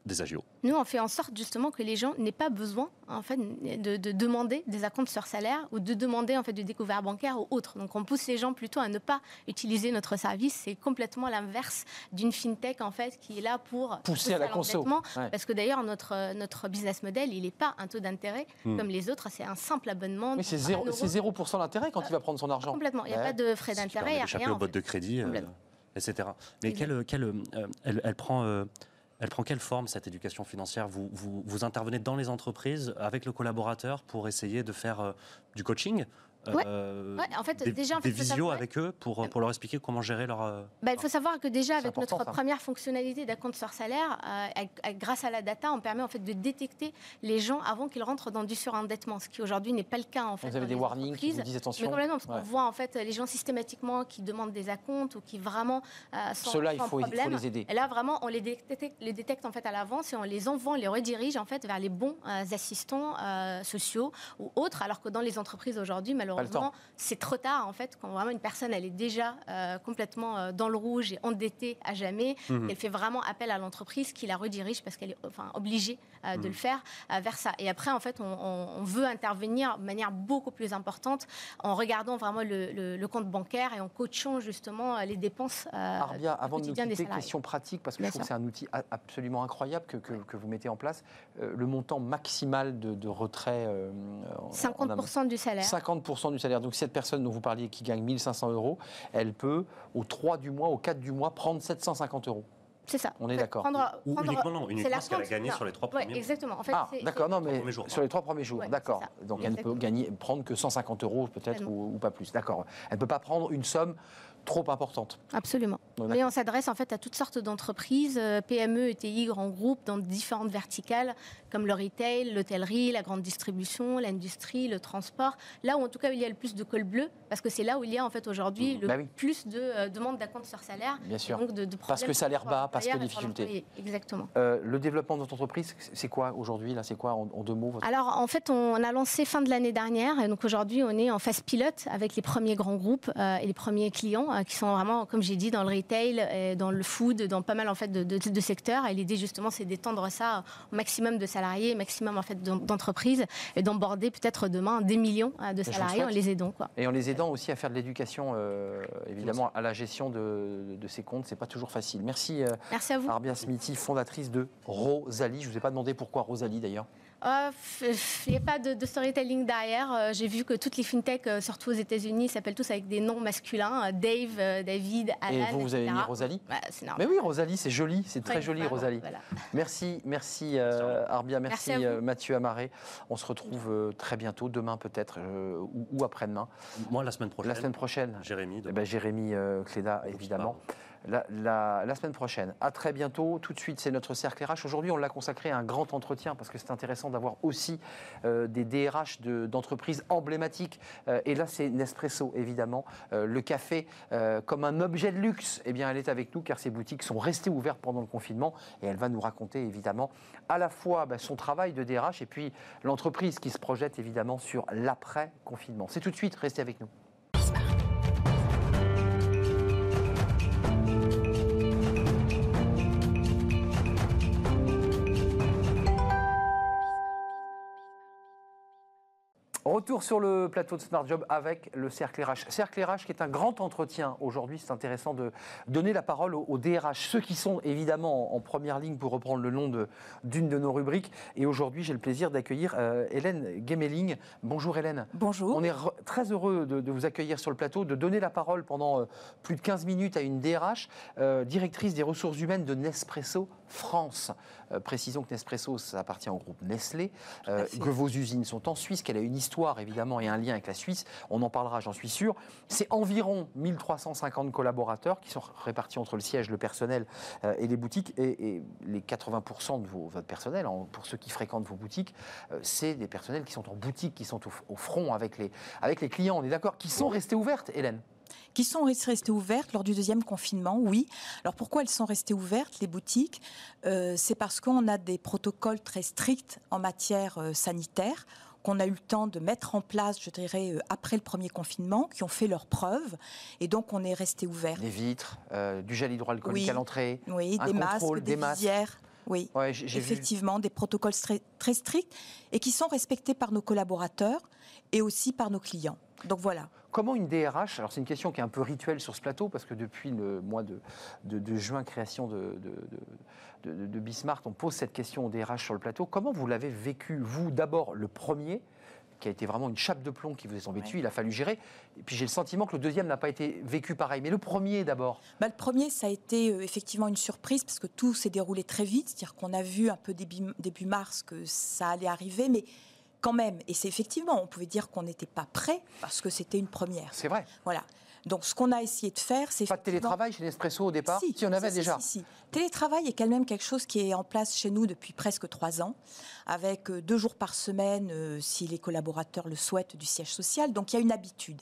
des agios. Nous, on fait en sorte justement que les gens n'aient pas besoin en fait, de, demander des acomptes sur salaire ou de demander en fait, du découvert bancaire ou autre. Donc on pousse les gens plutôt à ne pas utiliser notre service. C'est complètement l'inverse d'une fintech en fait, qui est là pour pousser à la consommation. Parce que d'ailleurs, notre, notre business model, il n'est pas un taux d'intérêt hmm. comme les autres. C'est un simple abonnement. Mais c'est 0%, 0 d'intérêt quand il va prendre son argent. Complètement. Il n'y a pas de frais d'intérêt. Il n'y a rien. au de crédit, euh, etc. Mais quelle, quelle, euh, elle, elle, prend. Elle prend quelle forme cette éducation financière? Vous, vous, intervenez dans les entreprises avec le collaborateur pour essayer de faire euh, du coaching? Euh, en fait, des, déjà, des visios avec eux pour, pour leur expliquer comment gérer leur... Bah, il faut savoir que déjà, avec notre première fonctionnalité d'acompte sur salaire, grâce à la data, on permet en fait de détecter les gens avant qu'ils rentrent dans du surendettement, ce qui aujourd'hui n'est pas le cas en fait. Vous avez des warnings qui vous disent attention. Mais complètement, parce qu'on voit en fait les gens systématiquement qui demandent des acomptes ou qui vraiment sont Ceux-là, il faut, il faut les aider. Et là, vraiment, on les détecte, les détecte en fait à l'avance et on les envoie, on les redirige en fait vers les bons assistants sociaux ou autres, alors que dans les entreprises aujourd'hui, malheureusement, c'est trop tard en fait quand vraiment une personne elle est déjà euh, complètement euh, dans le rouge et endettée à jamais. Mhm. Elle fait vraiment appel à l'entreprise qui la redirige parce qu'elle est enfin, obligée euh, de le faire vers ça. Et après, en fait, on, veut intervenir de manière beaucoup plus importante en regardant vraiment le, compte bancaire et en coachant justement les dépenses. Arbia, avant de nous quitter, question pratique parce que je trouve que c'est un outil absolument incroyable que, que, vous mettez en place. le montant maximal de, de retrait 50% du salaire. 50% du salaire. Donc cette personne dont vous parliez qui gagne 1500 euros, elle peut au 3 du mois, au 4 du mois, prendre 750 euros. C'est ça. On est d'accord. Ou uniquement non, uniquement ce qu'elle a gagné sur les trois premiers ouais, Exactement. En fait, ah, d'accord, non, mais sur les trois premiers jours, d'accord. Donc elle ne peut gagner, prendre que 150 euros peut-être ou, ou, pas plus, d'accord. Elle ne peut pas prendre une somme trop importante. Absolument. Mais on s'adresse en fait à toutes sortes d'entreprises, euh, PME, ETI, grands groupes, dans différentes verticales, comme le retail, l'hôtellerie, la grande distribution, l'industrie, le transport. Là où en tout cas il y a le plus de col bleu, parce que c'est là où il y a en fait aujourd'hui mmh. le bah plus de euh, demandes d'acompte sur salaire. Bien sûr. Donc de, parce que salaire bas, parce que difficultés. Exactement. Euh, le développement de votre entreprise, c'est quoi aujourd'hui Là, c'est quoi en, deux mots Alors en fait, on a lancé fin de l'année dernière, et donc aujourd'hui on est en phase pilote avec les premiers grands groupes et les premiers clients qui sont vraiment, comme j'ai dit, dans le retail, et dans le food, dans pas mal en fait de, de, secteurs. Et l'idée justement, c'est d'étendre ça au maximum de salariés, maximum en fait d'entreprises, et d'emborder peut-être demain des millions euh, de salariés en les aidant. Quoi. Et en les aidant aussi à faire de l'éducation, euh, évidemment, à la gestion de, de ces comptes. C'est pas toujours facile. Merci. Euh, Merci à vous. Arbia Smithy, fondatrice de Rosalie. Je vous ai pas demandé pourquoi Rosalie d'ailleurs. Il n'y a pas de, storytelling derrière. Euh, j'ai vu que toutes les fintechs, euh, surtout aux États-Unis, s'appellent tous avec des noms masculins euh, Dave, David, Alan. Et vous, vous avez mis Rosalie bah, Mais oui, Rosalie, c'est joli, c'est très joli, Rosalie. Merci, merci Arbia, merci, Mathieu Amaré. On se retrouve très bientôt, demain peut-être, ou, après-demain. Moi, la semaine prochaine. La semaine prochaine. Jérémy. Eh ben, Jérémy Cléda, évidemment la, semaine prochaine. À très bientôt. Tout de suite, c'est notre cercle RH. Aujourd'hui, on l'a consacré à un grand entretien parce que c'est intéressant d'avoir aussi euh, des DRH d'entreprises emblématiques. Euh, et là, c'est Nespresso, évidemment. Euh, le café, comme un objet de luxe, eh bien, elle est avec nous car ses boutiques sont restées ouvertes pendant le confinement. Et elle va nous raconter, évidemment, à la fois bah, son travail de DRH et puis l'entreprise qui se projette, évidemment, sur l'après-confinement. C'est tout de suite. Restez avec nous. Retour sur le plateau de Smart Job avec le Cercle RH. Cercle RH qui est un grand entretien aujourd'hui. C'est intéressant de donner la parole aux, DRH, ceux qui sont évidemment en première ligne pour reprendre le nom d'une de, nos rubriques. Et aujourd'hui, j'ai le plaisir d'accueillir euh, Hélène Gemeling. Bonjour Hélène. Bonjour. On est très heureux de, vous accueillir sur le plateau, de donner la parole pendant euh, plus de 15 minutes à une DRH, euh, directrice des ressources humaines de Nespresso France. Euh, précisons que Nespresso, ça appartient au groupe Nestlé, euh, que vos usines sont en Suisse, qu'elle a une histoire évidemment et un lien avec la Suisse. On en parlera, j'en suis sûr. C'est environ 1350 collaborateurs qui sont répartis entre le siège, le personnel euh, et les boutiques. Et, les 80% de vos, votre personnel, pour ceux qui fréquentent vos boutiques, c'est des personnels qui sont en boutique, qui sont au, front avec les, avec les clients, on est d'accord, qui sont restés ouvertes, Hélène qui sont restées ouvertes lors du deuxième confinement, oui. Alors pourquoi elles sont restées ouvertes, les boutiques? Euh, C'est parce qu'on a des protocoles très stricts en matière euh, sanitaire qu'on a eu le temps de mettre en place, je dirais, euh, après le premier confinement, qui ont fait leurs preuves, et donc on est resté ouvert. Des vitres, du gel hydroalcoolique à l'entrée, oui, des masques, des, visières. Oui, effectivement, des protocoles très stricts et qui sont respectés par nos collaborateurs et aussi par nos clients. Donc voilà. Comment une DRH, alors c'est une question qui est un peu rituelle sur ce plateau, parce que depuis le mois de, de, juin, création de, de, Bismarck, on pose cette question aux DRH sur le plateau. Comment vous l'avez vécu, vous, d'abord le premier qui a été vraiment une chape de plomb qui vous est tombée dessus, il a fallu gérer. Et puis j'ai le sentiment que le deuxième n'a pas été vécu pareil. Mais le premier d'abord? Bah, Le premier, ça a été euh, effectivement une surprise parce que tout s'est déroulé très vite. C'est-à-dire qu'on a vu un peu début, début mars que ça allait arriver, mais quand même, et c'est effectivement, on pouvait dire qu'on n'était pas prêt parce que c'était une première. C'est vrai. Voilà. Donc, ce qu'on a essayé de faire, c'est. Pas de télétravail chez Nespresso au départ Si, on avait déjà. Si, si, Télétravail est quand même quelque chose qui est en place chez nous depuis presque trois ans, avec euh, deux jours par semaine, euh, si les collaborateurs le souhaitent, du siège social. Donc, il y a une habitude.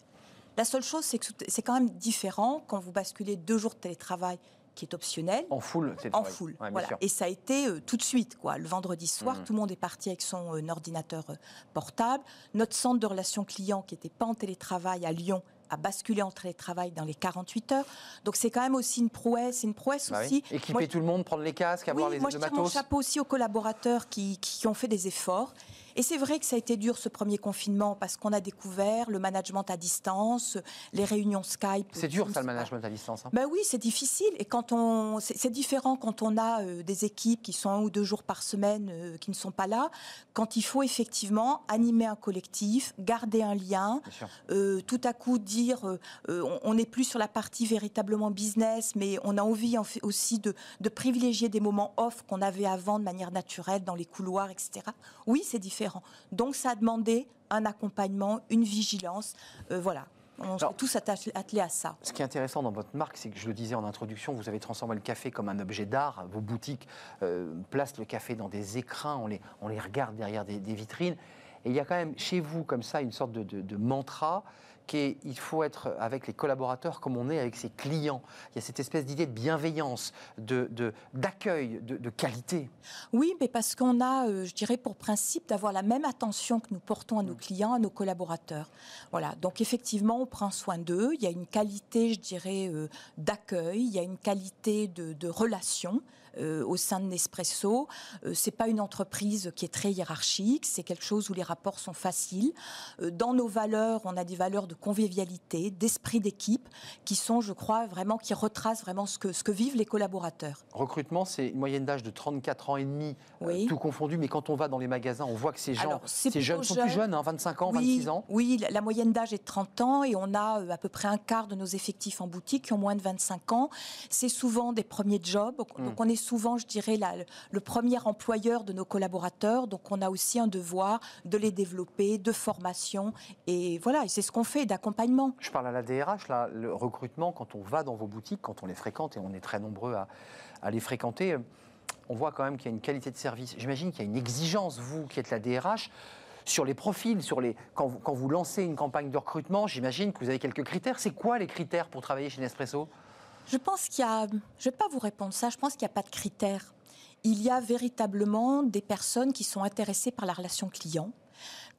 La seule chose, c'est que c'est quand même différent quand vous basculez deux jours de télétravail qui est optionnel. En full, c'est En full, voilà. Et ça a été euh, tout de suite, quoi. Le vendredi soir, mmh. tout le monde est parti avec son ordinateur portable. Notre centre de relations clients, qui n'était pas en télétravail à Lyon, à basculer en télétravail dans les 48 heures. Donc c'est quand même aussi une prouesse, une prouesse bah aussi. Équiper tout le monde, prendre les casques, avoir les moi, je tire mon chapeau aussi aux collaborateurs qui, qui ont fait des efforts et c'est vrai que ça a été dur ce premier confinement parce qu'on a découvert le management à distance, les réunions Skype. C'est dur ça le management à distance. Hein. Ben oui, c'est difficile. Et quand on, c'est différent quand on a euh, des équipes qui sont un ou deux jours par semaine euh, qui ne sont pas là. Quand il faut effectivement animer un collectif, garder un lien, euh, tout à coup dire on n'est plus sur la partie véritablement business, mais on a envie en fait aussi de, de privilégier des moments off qu'on avait avant de manière naturelle dans les couloirs, etc. Oui, c'est différent. Donc ça a demandé un accompagnement, une vigilance. Euh, voilà. On s'est tous attelés à ça. Ce qui est intéressant dans votre marque, c'est que je le disais en introduction, vous avez transformé le café comme un objet d'art. Vos boutiques euh, placent le café dans des écrins, on les, on les regarde derrière des, vitrines. Et il y a quand même chez vous comme ça une sorte de, de mantra qu'il faut être avec les collaborateurs comme on est avec ses clients. Il y a cette espèce d'idée de bienveillance, d'accueil, de, d'accueil, de, qualité. Oui, mais parce qu'on a, euh, je dirais, pour principe d'avoir la même attention que nous portons à nos mm. clients, à nos collaborateurs. Voilà, donc effectivement, on prend soin d'eux. Il y a une qualité, je dirais, euh, d'accueil, il y a une qualité de, de relation. Euh, au sein de Nespresso. Euh, c'est pas une entreprise qui est très hiérarchique, c'est quelque chose où les rapports sont faciles. Euh, dans nos valeurs, on a des valeurs de convivialité, d'esprit d'équipe, qui sont, je crois, vraiment, qui retracent vraiment ce que, ce que vivent les collaborateurs. Recrutement, c'est une moyenne d'âge de 34 ans et demi, tout confondu, mais quand on va dans les magasins, on voit que ces gens, ces jeunes sont plus jeunes, 25 hein, ans, 26 ans. Oui, la, moyenne d'âge est de 30 ans et on a à peu près un quart de nos effectifs en boutique qui ont moins de 25 ans. C'est souvent des premiers jobs, donc hmm. on est souvent, je dirais, le premier employeur de nos collaborateurs. Donc, on a aussi un devoir de les développer, de formation. Et voilà, c'est ce qu'on fait, d'accompagnement. Je parle à la DRH, le recrutement, quand on va dans vos boutiques, quand on les fréquente, et on est très nombreux à, les fréquenter, on voit quand même qu'il y a une qualité de service. J'imagine qu'il y a une exigence, vous qui êtes la DRH, sur les profils, sur les... Quand vous lancez une campagne de recrutement, j'imagine que vous avez quelques critères. C'est quoi les critères pour travailler chez Nespresso? Je pense qu'il y a, je ne vais pas vous répondre ça, je pense qu'il n'y a pas de critères. Il y a véritablement des personnes qui sont intéressées par la relation client.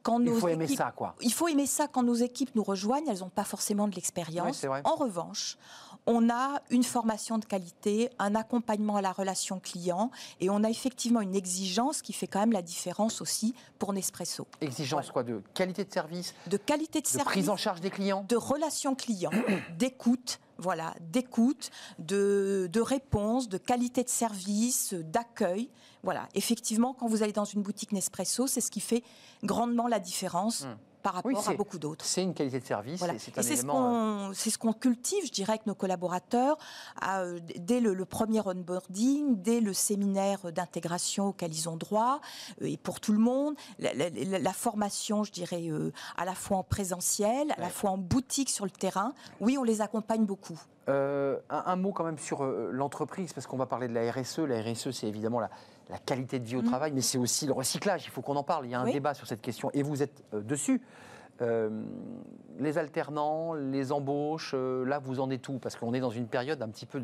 Quand il faut aimer ça, quoi. Il faut aimer ça quand nos équipes nous rejoignent, elles n'ont pas forcément de l'expérience. en revanche, on a une formation de qualité, un accompagnement à la relation client et on a effectivement une exigence qui fait quand même la différence aussi pour Nespresso. Exigence quoi De qualité de service De qualité de, de service. prise en charge des clients? De relation client, [clears throat] d'écoute, voilà, d'écoute, de, de réponse, de qualité de service, d'accueil. Voilà, effectivement, quand vous allez dans une boutique Nespresso, c'est ce qui fait grandement la différence. Hmm par rapport à beaucoup d'autres. C'est une qualité de service. Et c'est ce qu'on cultive, je dirais, avec nos collaborateurs euh, dès le, premier onboarding, dès le séminaire d'intégration auquel ils ont droit, euh, et pour tout le monde, la, formation, je dirais, euh, à la fois en présentiel, à la fois en boutique sur le terrain. Oui, on les accompagne beaucoup. un, mot quand même sur l'entreprise, parce qu'on va parler de la RSE. La RSE, c'est évidemment la, la qualité de vie au mm. travail, mais c'est aussi le recyclage. Il faut qu'on en parle. Il y a un débat sur cette question et vous êtes euh, dessus. Euh, les alternants, les embauches, euh, là vous en êtes où? Parce qu'on est dans une période un petit peu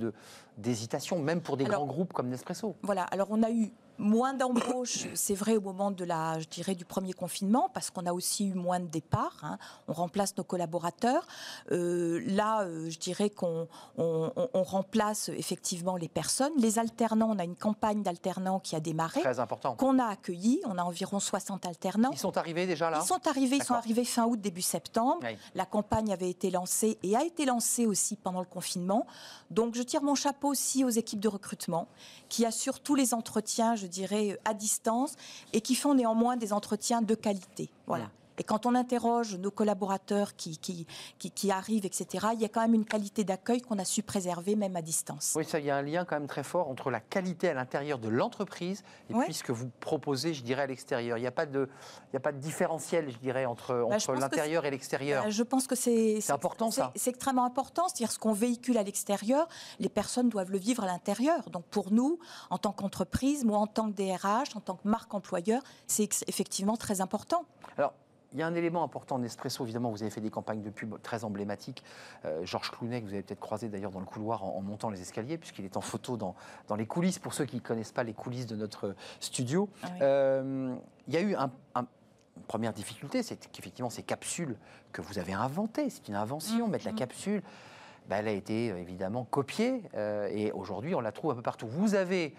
d'hésitation, même pour des grands groupes comme Nespresso. Voilà, alors on a eu Moins d'embauches, [coughs] c'est vrai au moment de la, je dirais, du premier confinement, parce qu'on a aussi eu moins de départs. Hein. On remplace nos collaborateurs. Euh, là, euh, je dirais qu'on on, remplace effectivement les personnes. Les alternants, on a une campagne d'alternants qui a démarré, très important, qu'on a accueilli. On a environ 60 alternants. Ils sont arrivés déjà là? Ils sont arrivés. Ils sont arrivés fin août, début septembre. La campagne avait été lancée et a été lancée aussi pendant le confinement. Donc, je tire mon chapeau aussi aux équipes de recrutement qui assurent tous les entretiens je dirais, à distance et qui font néanmoins des entretiens de qualité. Voilà. Et quand on interroge nos collaborateurs qui, qui, qui, arrivent, etc., il y a quand même une qualité d'accueil qu'on a su préserver même à distance. Oui, ça, il y a un lien quand même très fort entre la qualité à l'intérieur de l'entreprise et puis ce que vous proposez, je dirais, à l'extérieur. Il n'y a, pas de, il a pas de différentiel, je dirais, entre, bah, l'intérieur et l'extérieur. Bah, je pense que c'est important, ça. C'est extrêmement important. C'est-à-dire ce qu'on véhicule à l'extérieur, les personnes doivent le vivre à l'intérieur. Donc pour nous, en tant qu'entreprise, moi en tant que DRH, en tant que marque employeur, c'est effectivement très important. Alors, il y a un élément important Nespresso, évidemment, vous avez fait des campagnes de pub très emblématiques. Euh, Georges Clounet, que vous avez peut-être croisé d'ailleurs dans le couloir en, montant les escaliers, puisqu'il est en photo dans, dans, les coulisses, pour ceux qui ne connaissent pas les coulisses de notre studio. Ah euh, il y a eu un, une première difficulté, c'est qu'effectivement, ces capsules que vous avez inventées, c'est une invention, mmh, mettre la mmh. capsule. Ben, elle a été euh, évidemment copiée et aujourd'hui on la trouve un peu partout. Vous avez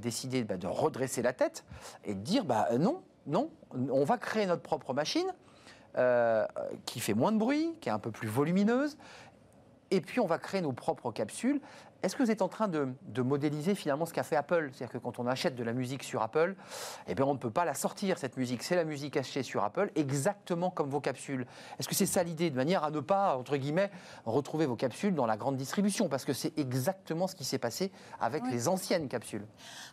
décidé bah, de redresser la tête et de dire bah, non, non, on va créer notre propre machine euh, qui fait moins de bruit, qui est un peu plus volumineuse, et puis on va créer nos propres capsules. Est-ce que vous êtes en train de, modéliser finalement ce qu'a fait Apple? C'est-à-dire que quand on achète de la musique sur Apple, eh bien on ne peut pas la sortir, cette musique. C'est la musique achetée sur Apple, exactement comme vos capsules. Est-ce que c'est ça l'idée, de manière à ne pas, entre guillemets, retrouver vos capsules dans la grande distribution? Parce que c'est exactement ce qui s'est passé avec les anciennes capsules.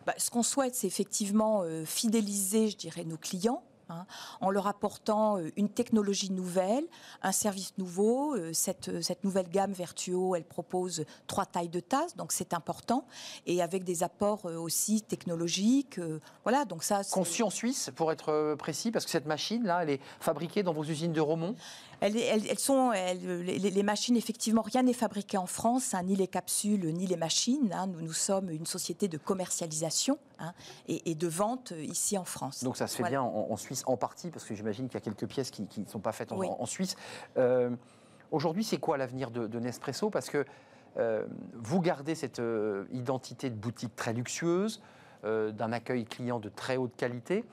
Bah, ce qu'on souhaite, c'est effectivement euh, fidéliser, je dirais, nos clients Hein, en leur apportant euh, une technologie nouvelle, un service nouveau. Euh, cette, cette nouvelle gamme Vertuo, elle propose trois tailles de tasses, donc c'est important, et avec des apports euh, aussi technologiques. Voilà, donc ça. Conçu en Suisse, pour être précis, parce que cette machine-là, elle est fabriquée dans vos usines de Romont? Elles, sont, les, machines, effectivement, rien n'est fabriqué en France, hein, ni les capsules, ni les machines. Hein. nous, nous sommes une société de commercialisation hein, et, de vente euh, ici en France. Donc ça se fait bien en, Suisse en partie, parce que j'imagine qu'il y a quelques pièces qui ne sont pas faites en, Suisse. Euh, aujourd'hui, c'est quoi l'avenir de, Nespresso? Parce que euh, vous gardez cette identité de boutique très luxueuse, d'un accueil client de très haute qualité.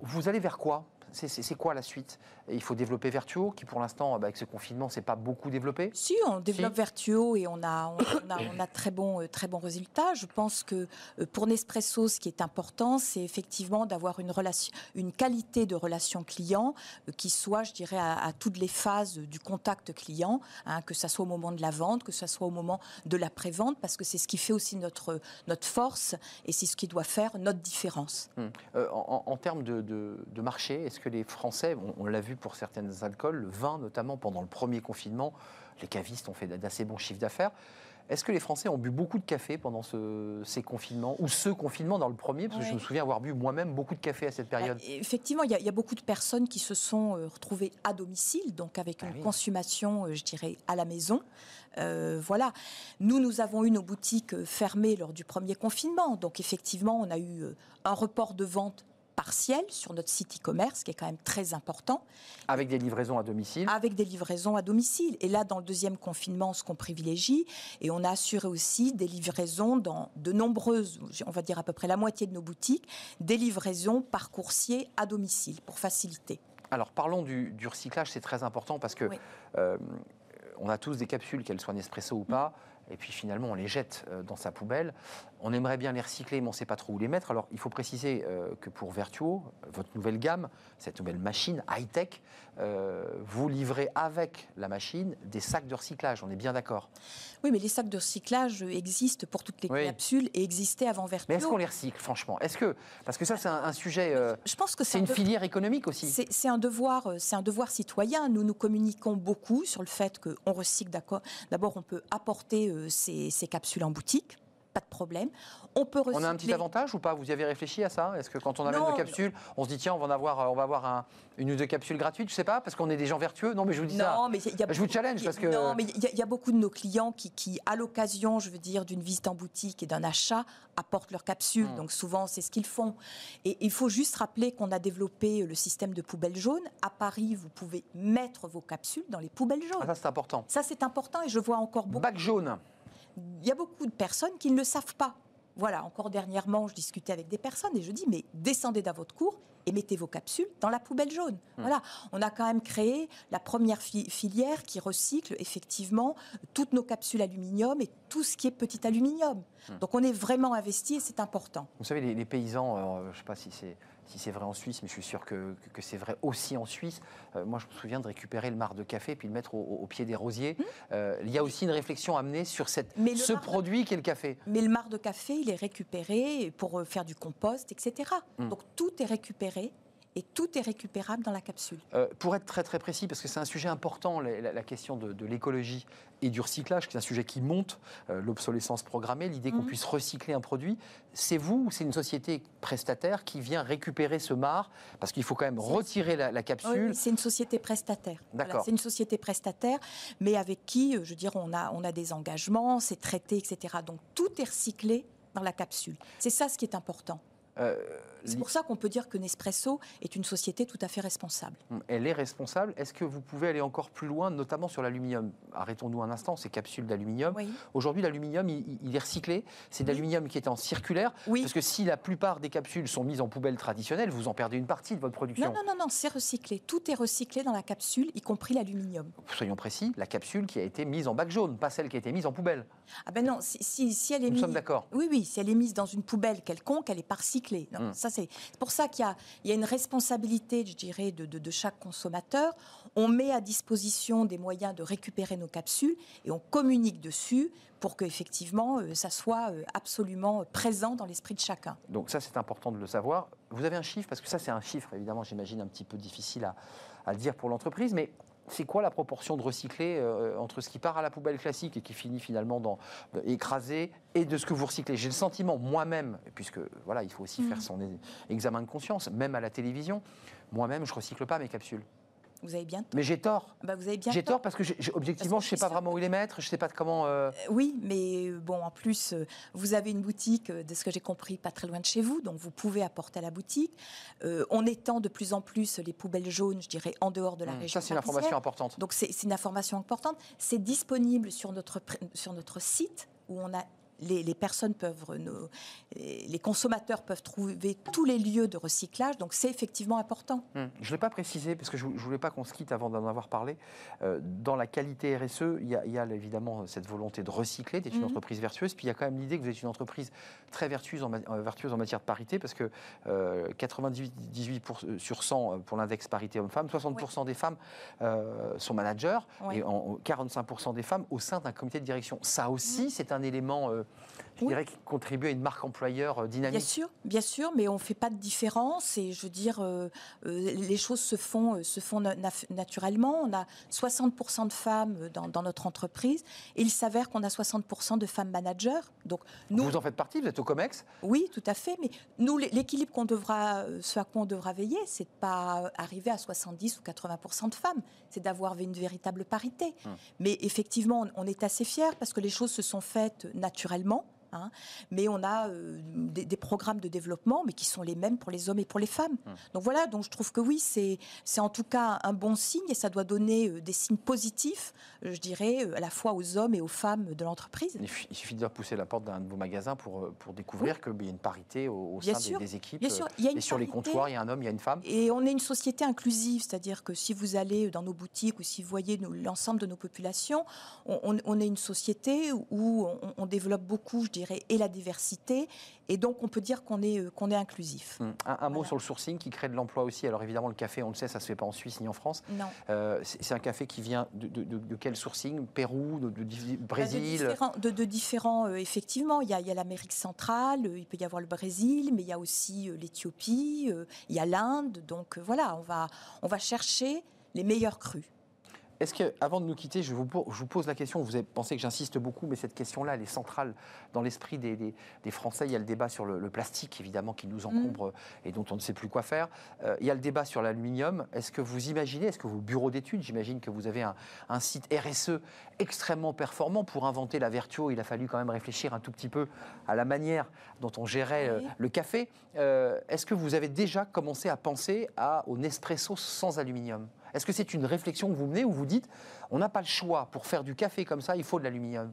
Vous allez vers quoi? C'est quoi la suite? Il faut développer Vertuo, qui pour l'instant, bah, avec ce confinement, c'est pas beaucoup développé. Si, on développe Vertuo et on a, on, a, on a, très bons euh, très résultats. Je pense que euh, pour Nespresso, ce qui est important, c'est effectivement d'avoir une relation, une qualité de relation client euh, qui soit, je dirais, à, toutes les phases du contact client, hein, que ce soit au moment de la vente, que ce soit au moment de la prévente, parce que c'est ce qui fait aussi notre notre force et c'est ce qui doit faire notre différence. Hum. en, termes de, de marché, est-ce que les Français, on, l'a vu pour certaines alcools, le vin notamment pendant le premier confinement, les cavistes ont fait d'assez bons chiffres d'affaires. Est-ce que les Français ont bu beaucoup de café pendant ces confinements ou ce confinement dans le premier? Parce que je me souviens avoir bu moi-même beaucoup de café à cette période. Bah, effectivement, il y, a beaucoup de personnes qui se sont euh, retrouvées à domicile, donc avec ah une consommation, euh, je dirais, à la maison. Euh, voilà. Nous, nous avons eu nos boutiques fermées lors du premier confinement. Donc effectivement, on a eu un report de vente partiel sur notre site e-commerce, qui est quand même très important. Avec des livraisons à domicile Avec des livraisons à domicile. Et là, dans le deuxième confinement, ce qu'on privilégie, et on a assuré aussi des livraisons dans de nombreuses, on va dire à peu près la moitié de nos boutiques, des livraisons par coursier à domicile, pour faciliter. Alors parlons du, recyclage, c'est très important parce que euh, on a tous des capsules, qu'elles soient Nespresso ou pas et puis finalement on les jette euh, dans sa poubelle. On aimerait bien les recycler, mais on ne sait pas trop où les mettre. Alors il faut préciser euh, que pour Vertuo, votre nouvelle gamme, cette nouvelle machine high-tech, euh, vous livrez avec la machine des sacs de recyclage, on est bien d'accord Oui, mais les sacs de recyclage existent pour toutes les capsules et existaient avant Vertuo. Mais est-ce qu'on les recycle, franchement? Est-ce que parce que ça c'est un, sujet, je pense que c'est une filière économique aussi. C'est un devoir, c'est un devoir citoyen. Nous nous communiquons beaucoup sur le fait qu'on recycle. D'abord, on peut apporter ces, capsules en boutique pas de problème. On peut On a un petit avantage ou pas? Vous y avez réfléchi à ça? Est-ce que quand on amène nos capsules, on se dit tiens, on va en avoir, on va avoir un, une ou deux capsules gratuites? Je sais pas, parce qu'on est des gens vertueux. Non, mais je vous dis ça. Mais je vous challenge parce que. Non, mais il y, a beaucoup de nos clients qui, qui à l'occasion, je veux dire, d'une visite en boutique et d'un achat, apportent leurs capsules. Hmm. Donc souvent, c'est ce qu'ils font. Et il faut juste rappeler qu'on a développé le système de poubelles jaunes. À Paris, vous pouvez mettre vos capsules dans les poubelles jaunes. Ah, ça, c'est important. Ça, c'est important et je vois encore beaucoup. Bac jaune il y a beaucoup de personnes qui ne le savent pas. Voilà, encore dernièrement, je discutais avec des personnes et je dis, mais descendez dans votre cours et mettez vos capsules dans la poubelle jaune. Hmm. Voilà, on a quand même créé la première filière qui recycle effectivement toutes nos capsules aluminium et tout ce qui est petit aluminium. Hmm. Donc on est vraiment investi et c'est important. Vous savez, les, paysans, je ne sais pas si c'est si c'est vrai en Suisse, mais je suis sûr que, que, c'est vrai aussi en Suisse. Euh, moi, je me souviens de récupérer le marc de café puis le mettre au, pied des rosiers. Mmh. Euh, il y a aussi une réflexion amenée sur cette, ce produit qu'est le café. Mais le marc de café, il est récupéré pour faire du compost, etc. Mmh. Donc tout est récupéré et tout est récupérable dans la capsule. Euh, pour être très très précis, parce que c'est un sujet important, la, question de, l'écologie et du recyclage, qui est un sujet qui monte, euh, l'obsolescence programmée, l'idée qu'on mhm. puisse recycler un produit, c'est vous ou c'est une société prestataire qui vient récupérer ce marc Parce qu'il faut quand même retirer la, capsule. Oui, c'est une société prestataire. D'accord. c'est une société prestataire, mais avec qui, euh, je veux dire, on a, on a des engagements, c'est traité, etc. Donc tout est recyclé dans la capsule. C'est ça ce qui est important. Euh, c'est pour ça qu'on peut dire que Nespresso est une société tout à fait responsable. Elle est responsable. Est-ce que vous pouvez aller encore plus loin, notamment sur l'aluminium? Arrêtons-nous un instant, ces capsules d'aluminium. Aujourd'hui, l'aluminium, il, est recyclé. C'est de l'aluminium qui est en circulaire. Oui. Parce que si la plupart des capsules sont mises en poubelle traditionnelle, vous en perdez une partie de votre production. Non, non, non, non c'est recyclé. Tout est recyclé dans la capsule, y compris l'aluminium. Soyons précis, la capsule qui a été mise en bac jaune, pas celle qui a été mise en poubelle. Ah ben non, si, si, elle est Nous mise... sommes d'accord. Oui, oui, si elle est mise dans une poubelle quelconque, elle n'est pas recyclée. Non, hum. ça c'est pour ça qu'il y, a une responsabilité, je dirais, de, chaque consommateur. On met à disposition des moyens de récupérer nos capsules et on communique dessus pour que effectivement euh, ça soit euh, absolument présent dans l'esprit de chacun. Donc ça c'est important de le savoir. Vous avez un chiffre parce que ça c'est un chiffre évidemment j'imagine un petit peu difficile à, à dire pour l'entreprise, mais c'est quoi la proportion de recyclé euh, entre ce qui part à la poubelle classique et qui finit finalement dans écrasé et de ce que vous recyclez? J'ai le sentiment moi-même, puisque voilà, il faut aussi faire mmh. son examen de conscience, même à la télévision, moi-même je recycle pas mes capsules. Vous avez bien tort. Mais j'ai tort. Bah, vous avez bien j'ai tort. parce que objectivement, je ne sais pas vraiment où les mettre, je ne sais pas comment. Euh, euh, oui, mais euh, bon, en plus, vous avez une boutique, de ce que j'ai compris, pas très loin de chez vous, donc vous pouvez apporter à la boutique. on étend de plus en plus les poubelles jaunes, je dirais, en dehors de la hmm, région. Ça, c'est une information importante. Donc, c'est une information importante. C'est disponible sur notre, sur notre site où on a les, personnes peuvent, les consommateurs peuvent trouver tous les lieux de recyclage, donc c'est effectivement important. Hum, je ne l'ai pas précisé, parce que je ne voulais pas qu'on se quitte avant d'en avoir parlé. Euh, dans la qualité RSE, il y, a, évidemment cette volonté de recycler, d'être une hum. entreprise vertueuse, puis il y a quand même l'idée que vous êtes une entreprise très vertueuse en, euh, vertueuse en matière de parité, parce que 98 euh, sur 100 pour l'index parité homme-femme, 60% des femmes sont managers, et 45% des femmes au sein d'un comité de direction. Ça aussi, hum. c'est un élément je dirais, qui contribue à une marque employeur euh, dynamique. Bien sûr, bien sûr, mais on ne fait pas de différence et je veux dire, euh, euh, les choses se font, se font naturellement. On a 60% de femmes dans, notre entreprise et il s'avère qu'on a 60% de femmes managers. Donc nous, vous en faites partie, vous êtes au COMEX? Oui, tout à fait, mais nous, l'équilibre qu'on devra, ce à quoi on devra veiller, c'est de pas arriver à 70 ou 80% de femmes, c'est d'avoir une véritable parité. Hum. Mais effectivement, on est assez fiers parce que les choses se sont faites naturellement allemand. Hein. mais on a euh, des, programmes de développement, mais qui sont les mêmes pour les hommes et pour les femmes. Hum. Donc voilà, donc je trouve que oui, c'est en tout cas un bon signe et ça doit donner euh, des signes positifs, euh, je dirais, à la fois aux hommes et aux femmes de l'entreprise. Il suffit de pousser la porte d'un de vos magasins pour, pour découvrir qu'il y a une parité au, sein des, équipes. Bien sûr. Il y a une et sur les comptoirs, il y a un homme, il y a une femme. Et on est une société inclusive, c'est-à-dire que si vous allez dans nos boutiques ou si vous voyez l'ensemble de nos populations, on, est une société où on, on développe beaucoup, je et la diversité. Et donc, on peut dire qu'on est, euh, qu'on est inclusif. Hum. Un, mot sur le sourcing qui crée de l'emploi aussi. Alors, évidemment, le café, on le sait, ça ne se fait pas en Suisse ni en France. Non. Euh, c'est un café qui vient de, de, quel sourcing? Pérou, de, Brésil? De différents, euh, effectivement. Il y a, a l'Amérique centrale, il peut y avoir le Brésil, mais il y a aussi l'Éthiopie, il y a l'Inde. Donc, voilà, on va, on va chercher les meilleurs crus. Est-ce que, avant de nous quitter, je vous, pose la question, vous avez pensé que j'insiste beaucoup, mais cette question-là, elle est centrale dans l'esprit des, Français. Il y a le débat sur le, plastique, évidemment, qui nous encombre mm. et dont on ne sait plus quoi faire. Euh, il y a le débat sur l'aluminium. Est-ce que vous imaginez, est-ce que vos bureaux d'études, j'imagine que vous avez un, site RSE extrêmement performant pour inventer la Vertuo, il a fallu quand même réfléchir un tout petit peu à la manière dont on gérait euh, le café. Euh, est-ce que vous avez déjà commencé à penser à, au Nespresso sans aluminium? Est-ce que c'est une réflexion que vous menez où vous dites on n'a pas le choix pour faire du café comme ça, il faut de l'aluminium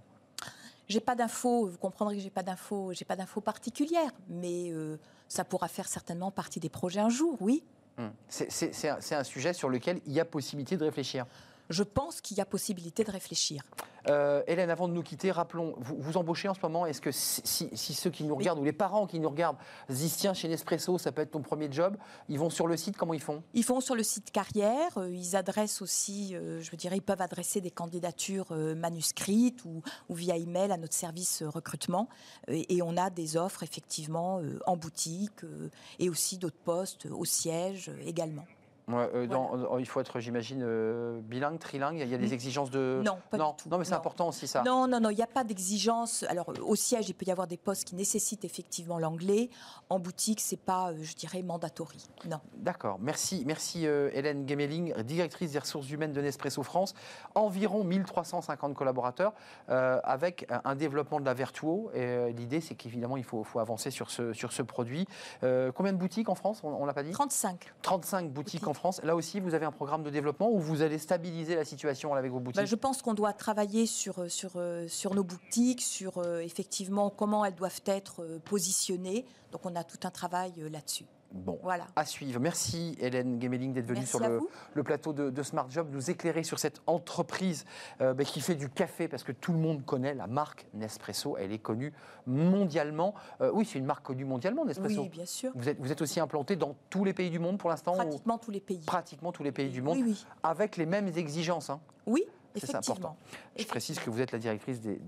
j'ai pas d'infos, vous comprendrez que j'ai pas d'infos, j'ai pas d'infos particulières, mais euh, ça pourra faire certainement partie des projets un jour, oui. Hum. C'est un, sujet sur lequel il y a possibilité de réfléchir. Je pense qu'il y a possibilité de réfléchir. Euh, Hélène, avant de nous quitter, rappelons, vous, vous embauchez en ce moment. Est-ce que si, ceux qui nous regardent ou les parents qui nous regardent se disent tiens, chez Nespresso, ça peut être ton premier job, ils vont sur le site, comment ils font? Ils vont sur le site carrière, euh, ils adressent aussi, je veux dire, ils peuvent adresser des candidatures manuscrites ou, via email à notre service recrutement. Et, et, on a des offres effectivement en boutique et aussi d'autres postes au siège également. Euh, dans, il faut être, j'imagine, euh, bilingue, trilingue. Il y a des exigences de. Non, pas non. du tout. Non, mais c'est important aussi ça. Non, non, non, il n'y a pas d'exigence. Alors, au siège, il peut y avoir des postes qui nécessitent effectivement l'anglais. En boutique, c'est pas, euh, je dirais, mandatory. Non. D'accord. Merci, merci Hélène Gemeling, directrice des ressources humaines de Nespresso France. Environ 1350 collaborateurs avec un développement de la Vertuo. L'idée, c'est qu'évidemment, il faut, faut, avancer sur ce, sur ce produit. combien de boutiques en France? On, ne l'a pas dit? 35. 35 boutiques en France. Là aussi, vous avez un programme de développement où vous allez stabiliser la situation avec vos boutiques bah, Je pense qu'on doit travailler sur, sur, euh, sur nos boutiques, sur euh, effectivement comment elles doivent être euh, positionnées. Donc on a tout un travail là-dessus. Bon, voilà. à suivre. Merci Hélène Gemeling d'être venue sur le, plateau de, Smart Job, nous éclairer sur cette entreprise euh, bah, qui fait du café, parce que tout le monde connaît la marque Nespresso, elle est connue mondialement. Euh, oui, c'est une marque connue mondialement, Nespresso. Oui, bien sûr. Vous êtes, vous êtes aussi implanté dans tous les pays du monde pour l'instant Pratiquement tous les pays. Pratiquement tous les pays du monde, oui, avec les mêmes exigences. Hein. Oui, c'est important. Je précise que vous êtes la directrice des,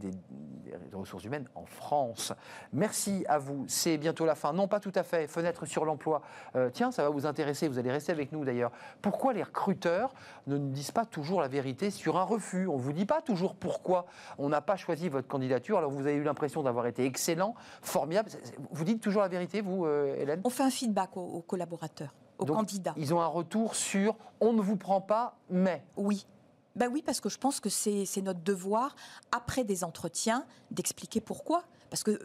ressources humaines en France. Merci à vous. C'est bientôt la fin. Non, pas tout à fait. Fenêtre sur l'emploi. Euh, tiens, ça va vous intéresser. Vous allez rester avec nous d'ailleurs. Pourquoi les recruteurs ne nous disent pas toujours la vérité sur un refus? On ne vous dit pas toujours pourquoi on n'a pas choisi votre candidature. Alors vous avez eu l'impression d'avoir été excellent, formidable. Vous dites toujours la vérité, vous, euh, Hélène? On fait un feedback aux, collaborateurs, aux candidats. Ils ont un retour sur on ne vous prend pas, mais. Oui. Ben oui, parce que je pense que c'est notre devoir, après des entretiens, d'expliquer pourquoi. Parce que.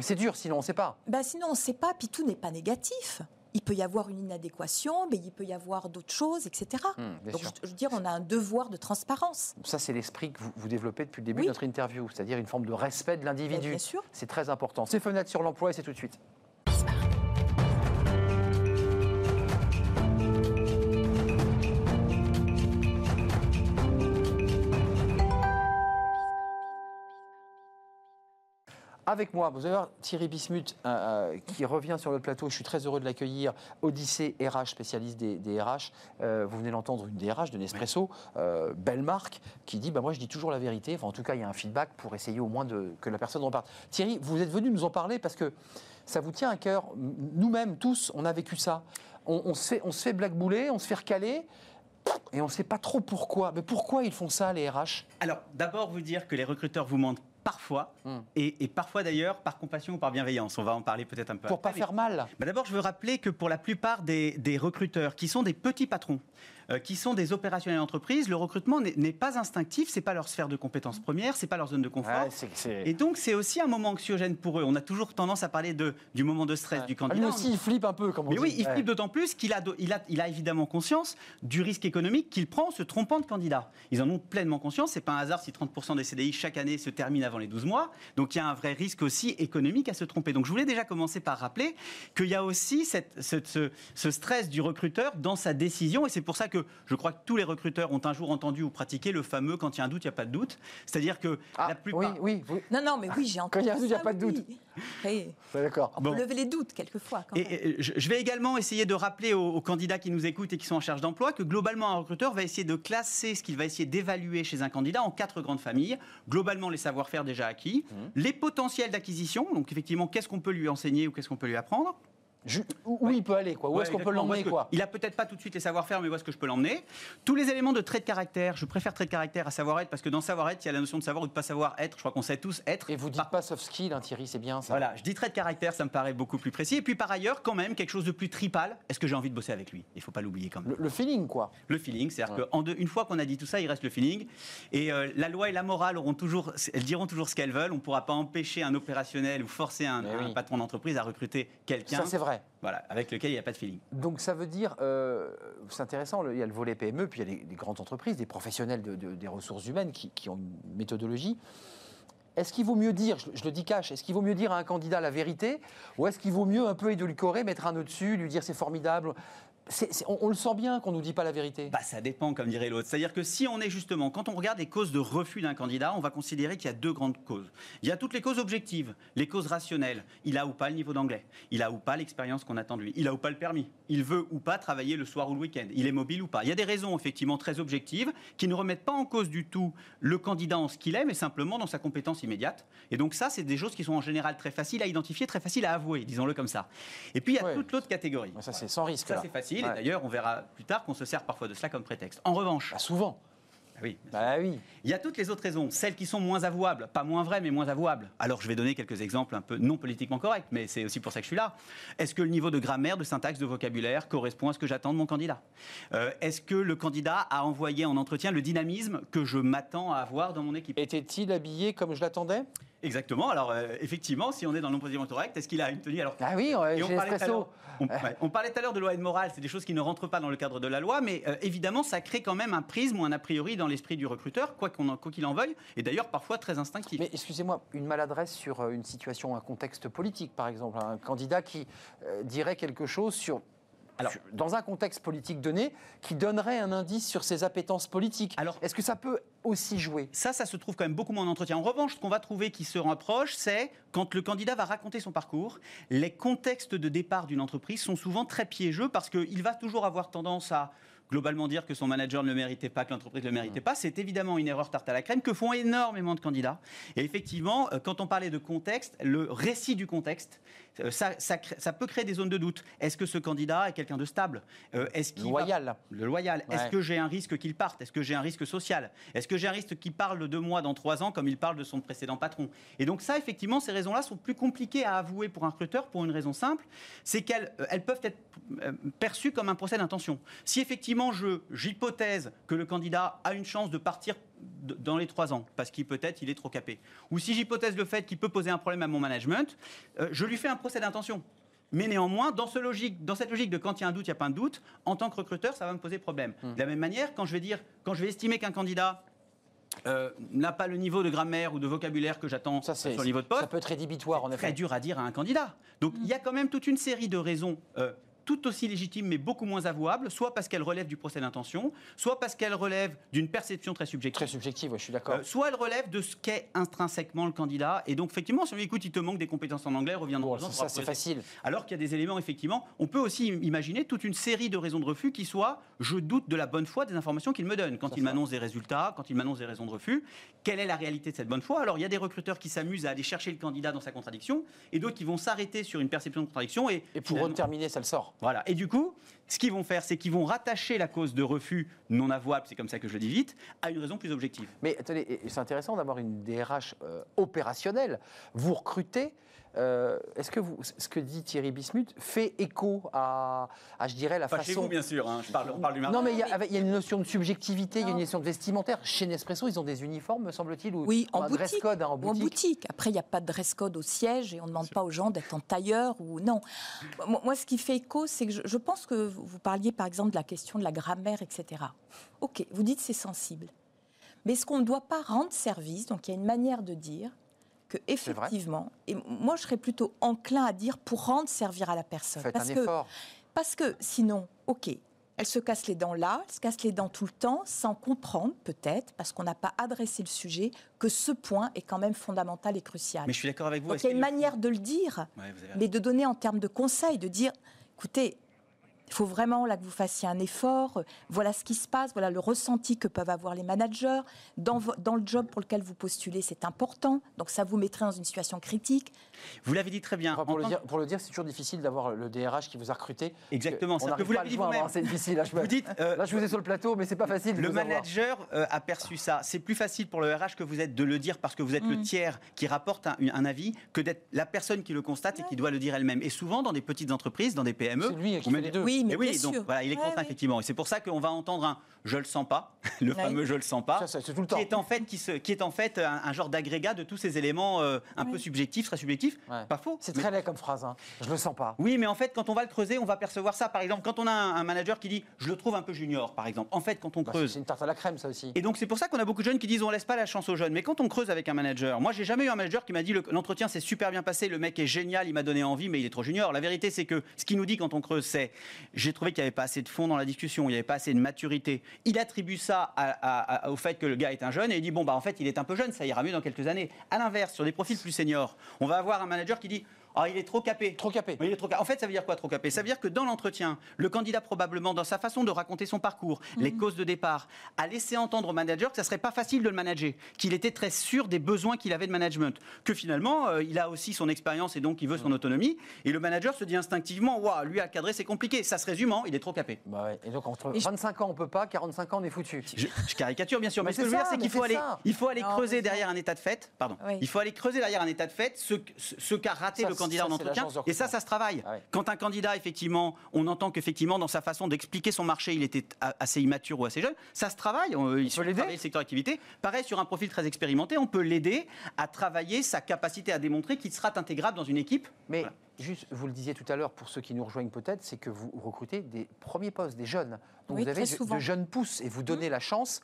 C'est dur, sinon on ne sait pas. Ben sinon on ne sait pas, puis tout n'est pas négatif. Il peut y avoir une inadéquation, mais il peut y avoir d'autres choses, etc. Hmm, Donc, je, veux dire, on a un devoir de transparence. Ça, c'est l'esprit que vous, développez depuis le début de notre interview, c'est-à-dire une forme de respect de l'individu. Bien sûr. C'est très important. C'est fenêtres sur l'emploi et c'est tout de suite. Avec moi, vous allez voir Thierry Bismuth euh, euh, qui revient sur le plateau. Je suis très heureux de l'accueillir. Odyssée RH, spécialiste des, RH. Euh, vous venez d'entendre une DRH de Nespresso, belle marque, qui dit bah, Moi, je dis toujours la vérité. Enfin, en tout cas, il y a un feedback pour essayer au moins de, que la personne reparte. Thierry, vous êtes venu nous en parler parce que ça vous tient à cœur. Nous-mêmes, tous, on a vécu ça. On, se, fait, on se fait blackbouler, on se fait recaler et on ne sait pas trop pourquoi. Mais pourquoi ils font ça, les RH Alors, d'abord, vous dire que les recruteurs vous mentent parfois, hmm. et, parfois d'ailleurs par compassion ou par bienveillance. On va en parler peut-être un peu. Pour pas faire mal. Bah, d'abord, je veux rappeler que pour la plupart des, des recruteurs qui sont des petits patrons, qui sont des opérationnels d'entreprise, le recrutement n'est pas instinctif, c'est pas leur sphère de compétences première, c'est pas leur zone de confort. Et donc c'est aussi un moment anxiogène pour eux. On a toujours tendance à parler de, du moment de stress du candidat. Lui aussi, il flippe un peu, comme on Mais oui, il flippe d'autant plus qu'il a, il a, il a évidemment conscience du risque économique qu'il prend en se trompant de candidat. Ils en ont pleinement conscience. C'est pas un hasard si 30% des CDI chaque année se terminent avant les 12 mois. Donc il y a un vrai risque aussi économique à se tromper. Donc je voulais déjà commencer par rappeler qu'il y a aussi cette, ce, ce, stress du recruteur dans sa décision. Et c'est pour ça que je crois que tous les recruteurs ont un jour entendu ou pratiqué le fameux quand il y a un doute, il n'y a pas de doute. C'est-à-dire que ah, la plupart. Oui, oui, Non, non, mais oui, j'ai entendu. Quand il y a un doute, il n'y a pas de doute. Oui. D'accord. On peut lever les doutes quelquefois. et, je vais également essayer de rappeler aux, candidats qui nous écoutent et qui sont en charge d'emploi que globalement, un recruteur va essayer de classer ce qu'il va essayer d'évaluer chez un candidat en quatre grandes familles. Globalement, les savoir-faire déjà acquis, mmh. les potentiels d'acquisition, donc effectivement, qu'est-ce qu'on peut lui enseigner ou qu'est-ce qu'on peut lui apprendre? Où il peut aller, quoi Où est-ce qu'on peut l'emmener, quoi Il a peut-être pas tout de suite les savoir-faire, mais où est-ce que je peux l'emmener? Tous les éléments de trait de caractère, je préfère trait de caractère à savoir-être, parce que dans savoir-être, il y a la notion de savoir ou de pas savoir-être. Je crois qu'on sait tous être. Et vous dites pas soft skill, hein, Thierry, c'est bien ça. Voilà, je dis trait de caractère, ça me paraît beaucoup plus précis. Et puis par ailleurs, quand même, quelque chose de plus tripal. Est-ce que j'ai envie de bosser avec lui? Il faut pas l'oublier quand même. Le, feeling, quoi. Le feeling, c'est-à-dire qu'une fois qu'on a dit tout ça, il reste le feeling. Et euh, la loi et la morale auront toujours, elles diront toujours ce qu'elles veulent. On pourra pas empêcher un opérationnel ou forcer un, un patron d'entreprise à recruter quelqu'un. Ça, c'est vrai. Voilà, avec lequel il n'y a pas de feeling. Donc ça veut dire, euh, c'est intéressant, il y a le volet PME, puis il y a les, grandes entreprises, des professionnels des ressources humaines qui, ont une méthodologie. Est-ce qu'il vaut mieux dire, je, le dis cash, est-ce qu'il vaut mieux dire à un candidat la vérité, ou est-ce qu'il vaut mieux un peu édulcorer, mettre un au-dessus, lui dire c'est formidable on, le sent bien qu'on ne nous dit pas la vérité. Bah, ça dépend, comme dirait l'autre. C'est-à-dire que si on est justement, quand on regarde les causes de refus d'un candidat, on va considérer qu'il y a deux grandes causes. Il y a toutes les causes objectives, les causes rationnelles. Il a ou pas le niveau d'anglais Il a ou pas l'expérience qu'on attend de lui Il a ou pas le permis Il veut ou pas travailler le soir ou le week-end Il est mobile ou pas Il y a des raisons effectivement très objectives qui ne remettent pas en cause du tout le candidat en ce qu'il est, mais simplement dans sa compétence immédiate. Et donc ça, c'est des choses qui sont en général très faciles à identifier, très faciles à avouer, disons-le comme ça. Et puis il y a toute l'autre catégorie. Ça, c'est sans risque. Ça, c'est facile. Et d'ailleurs, on verra plus tard qu'on se sert parfois de cela comme prétexte. En revanche. Bah, souvent. Ah oui. Bah oui. Il y a toutes les autres raisons, celles qui sont moins avouables, pas moins vraies, mais moins avouables. Alors je vais donner quelques exemples un peu non politiquement corrects, mais c'est aussi pour ça que je suis là. Est-ce que le niveau de grammaire, de syntaxe, de vocabulaire correspond à ce que j'attends de mon candidat? Euh, Est-ce que le candidat a envoyé en entretien le dynamisme que je m'attends à avoir dans mon équipe? Était-il habillé comme je l'attendais? Exactement. Alors, euh, effectivement, si on est dans l'opposition correct, est-ce qu'il a une tenue alors Ah oui, on, parlait on, parlait tout à l'heure de loi et de morale, c'est des choses qui ne rentrent pas dans le cadre de la loi, mais euh, évidemment, ça crée quand même un prisme ou un a priori dans l'esprit du recruteur, quoi qu'il en veuille, et d'ailleurs parfois très instinctif. Mais excusez-moi, une maladresse sur euh, une situation, un contexte politique, par exemple, un candidat qui dirait quelque chose sur alors, dans un contexte politique donné, qui donnerait un indice sur ses appétences politiques. Alors, est-ce que ça peut aussi jouer? Ça, ça se trouve quand même beaucoup moins en entretien. En revanche, ce qu'on va trouver qui se rapproche, c'est quand le candidat va raconter son parcours, les contextes de départ d'une entreprise sont souvent très piégeux parce qu'il va toujours avoir tendance à globalement dire que son manager ne le méritait pas, que l'entreprise ne le méritait pas, c'est évidemment une erreur tarte à la crème que font énormément de candidats. Et effectivement, euh, quand on parlait de contexte, le récit du contexte, euh, ça, ça, peut créer des zones de doute. Est-ce que ce candidat est quelqu'un de stable? Euh, Est-ce loyal Le loyal. Est-ce que j'ai un risque qu'il parte? Est-ce que j'ai un risque social? Est-ce que j'ai un risque qu'il parle de moi dans trois ans comme il parle de son précédent patron? Et donc ça, effectivement, ces raisons-là sont plus compliquées à avouer pour un recruteur pour une raison simple, c'est qu'elles elles peuvent être perçues comme un procès d'intention. Si effectivement j'hypothèse que le candidat a une chance de partir dans les trois ans, parce qu'il peut-être il est trop capé. Ou si j'hypothèse le fait qu'il peut poser un problème à mon management, euh, je lui fais un procès d'intention. Mais néanmoins, dans, ce logique, dans cette logique de quand il y a un doute, il n'y a pas de doute, en tant que recruteur, ça va me poser problème. Hmm. De la même manière, quand je vais dire, quand je vais estimer qu'un candidat euh, n'a pas le niveau de grammaire ou de vocabulaire que j'attends sur le niveau de poste. Ça peut être rédhibitoire, en effet. Très dur à dire à un candidat. Donc, hmm. il y a quand même toute une série de raisons euh, tout aussi légitime mais beaucoup moins avouable, soit parce qu'elle relève du procès d'intention, soit parce qu'elle relève d'une perception très subjective. Très subjective, je suis d'accord. Euh, soit elle relève de ce qu'est intrinsèquement le candidat. Et donc, effectivement, si on lui écoute, il te manque des compétences en anglais, revient dans Ça, c'est facile. Alors qu'il y a des éléments, effectivement, on peut aussi imaginer toute une série de raisons de refus qui soient je doute de la bonne foi des informations qu'il me donne. Quand il m'annonce des résultats, quand il m'annonce des raisons de refus, quelle est la réalité de cette bonne foi? Alors, il y a des recruteurs qui s'amusent à aller chercher le candidat dans sa contradiction, et d'autres qui vont s'arrêter sur une perception de contradiction. Et, et pour terminer, ça le sort. Voilà. Et du coup, ce qu'ils vont faire, c'est qu'ils vont rattacher la cause de refus non avouable, c'est comme ça que je le dis vite, à une raison plus objective. Mais attendez, c'est intéressant d'avoir une DRH euh, opérationnelle. Vous recrutez euh, est-ce que vous, ce que dit Thierry Bismuth fait écho à, je dirais, la Pas façon. Chez vous, bien sûr. Hein, je parle, on parle du Non, mais il y, a, une notion de subjectivité, il y a une notion de vestimentaire. Chez Nespresso, ils ont des uniformes, me semble-t-il, ou oui, en un dress code hein, en boutique. En boutique. Après, il n'y a pas de dress code au siège et on ne demande pas aux gens d'être en tailleur ou non. Moi, ce qui fait écho, c'est que je, pense que vous parliez, par exemple, de la question de la grammaire, etc. Ok, vous dites c'est sensible. Mais est-ce qu'on ne doit pas rendre service Donc, il y a une manière de dire effectivement, et moi je serais plutôt enclin à dire pour rendre servir à la personne. parce que, Parce que sinon, ok, elle se casse les dents là, elle se casse les dents tout le temps, sans comprendre peut-être, parce qu'on n'a pas adressé le sujet, que ce point est quand même fondamental et crucial. Mais je suis d'accord avec vous. il y a une manière de le dire, mais de donner en termes de conseils, de dire, écoutez, il faut vraiment là que vous fassiez un effort. Voilà ce qui se passe, voilà le ressenti que peuvent avoir les managers. Dans, dans le job pour lequel vous postulez, c'est important. Donc ça vous mettrait dans une situation critique. Vous l'avez dit très bien. pour, le dire, pour, le dire, c'est toujours difficile d'avoir le DRH qui vous a recruté. Exactement. C'est que vous l'avez dit vous-même. C'est difficile. Là je, vous dites, euh, là, je vous ai sur le plateau, mais c'est pas facile. Le manager euh, a perçu ça. C'est plus facile pour le RH que vous êtes de le dire parce que vous êtes le mm. tiers qui rapporte un, un avis que d'être la personne qui le constate et qui doit le dire elle-même. Et souvent, dans des petites entreprises, dans des PME, c'est lui qui fait les deux. Oui, mais oui, donc, voilà, il est contraint effectivement. Et c'est pour ça qu'on va entendre un je le sens pas, [laughs] le fameux je le sens pas, ça, tout le temps. qui est en fait qui, se, qui est en fait un, genre d'agrégat de tous ces éléments euh, un peu subjectifs, très subjectifs. Pas faux. C'est très laid comme phrase. Hein. Je le sens pas. Oui, mais en fait, quand on va le creuser, on va percevoir ça. Par exemple, quand on a un, manager qui dit je le trouve un peu junior, par exemple. En fait, quand on bah, creuse, c'est une tarte à la crème, ça aussi. Et donc c'est pour ça qu'on a beaucoup de jeunes qui disent on laisse pas la chance aux jeunes. Mais quand on creuse avec un manager, moi j'ai jamais eu un manager qui m'a dit l'entretien s'est super bien passé, le mec est génial, il m'a donné envie, mais il est trop junior. La vérité, c'est que ce qu'il nous dit quand on creuse, c'est j'ai trouvé qu'il n'y avait pas assez de fond dans la discussion, il n'y avait pas assez de maturité. Il attribue ça au fait que le gars est un jeune et il dit bon bah en fait il est un peu jeune, ça ira mieux dans quelques années. À l'inverse, sur des profils plus seniors, on va avoir un manager qui dit ah, il est trop capé. Trop capé. il est trop En fait, ça veut dire quoi, trop capé? Ça veut dire que dans l'entretien, le candidat, probablement, dans sa façon de raconter son parcours, les mhm. causes de départ, a laissé entendre au manager que ça serait pas facile de le manager, qu'il était très sûr des besoins qu'il avait de management, que finalement, euh, il a aussi son expérience et donc il veut son autonomie. Et le manager se dit instinctivement, waouh, lui à cadrer, c'est compliqué. Ça se résume en, il est trop capé. Bah Et donc, entre 25 ans, on peut pas, 45 ans, on est foutu. Je, caricature, bien sûr. Mais, ce que je veux dire, c'est qu'il faut aller, il faut aller creuser derrière un état de fait. Pardon. Il faut aller creuser derrière un état de fait ce, ce qu'a raté le candidat en entretien et ça, ça se travaille. Ah Quand un candidat, effectivement, on entend qu'effectivement, dans sa façon d'expliquer son marché, il était assez immature ou assez jeune, ça se travaille. On, il peut l'aider. le secteur d'activité. Pareil, sur un profil très expérimenté, on peut l'aider à travailler sa capacité à démontrer qu'il sera intégrable dans une équipe. Mais juste, vous le disiez tout à l'heure, pour ceux qui nous rejoignent peut-être, c'est que vous recrutez des premiers postes, des jeunes. Donc vous avez de, de, jeunes pousses et vous donnez mmh. la chance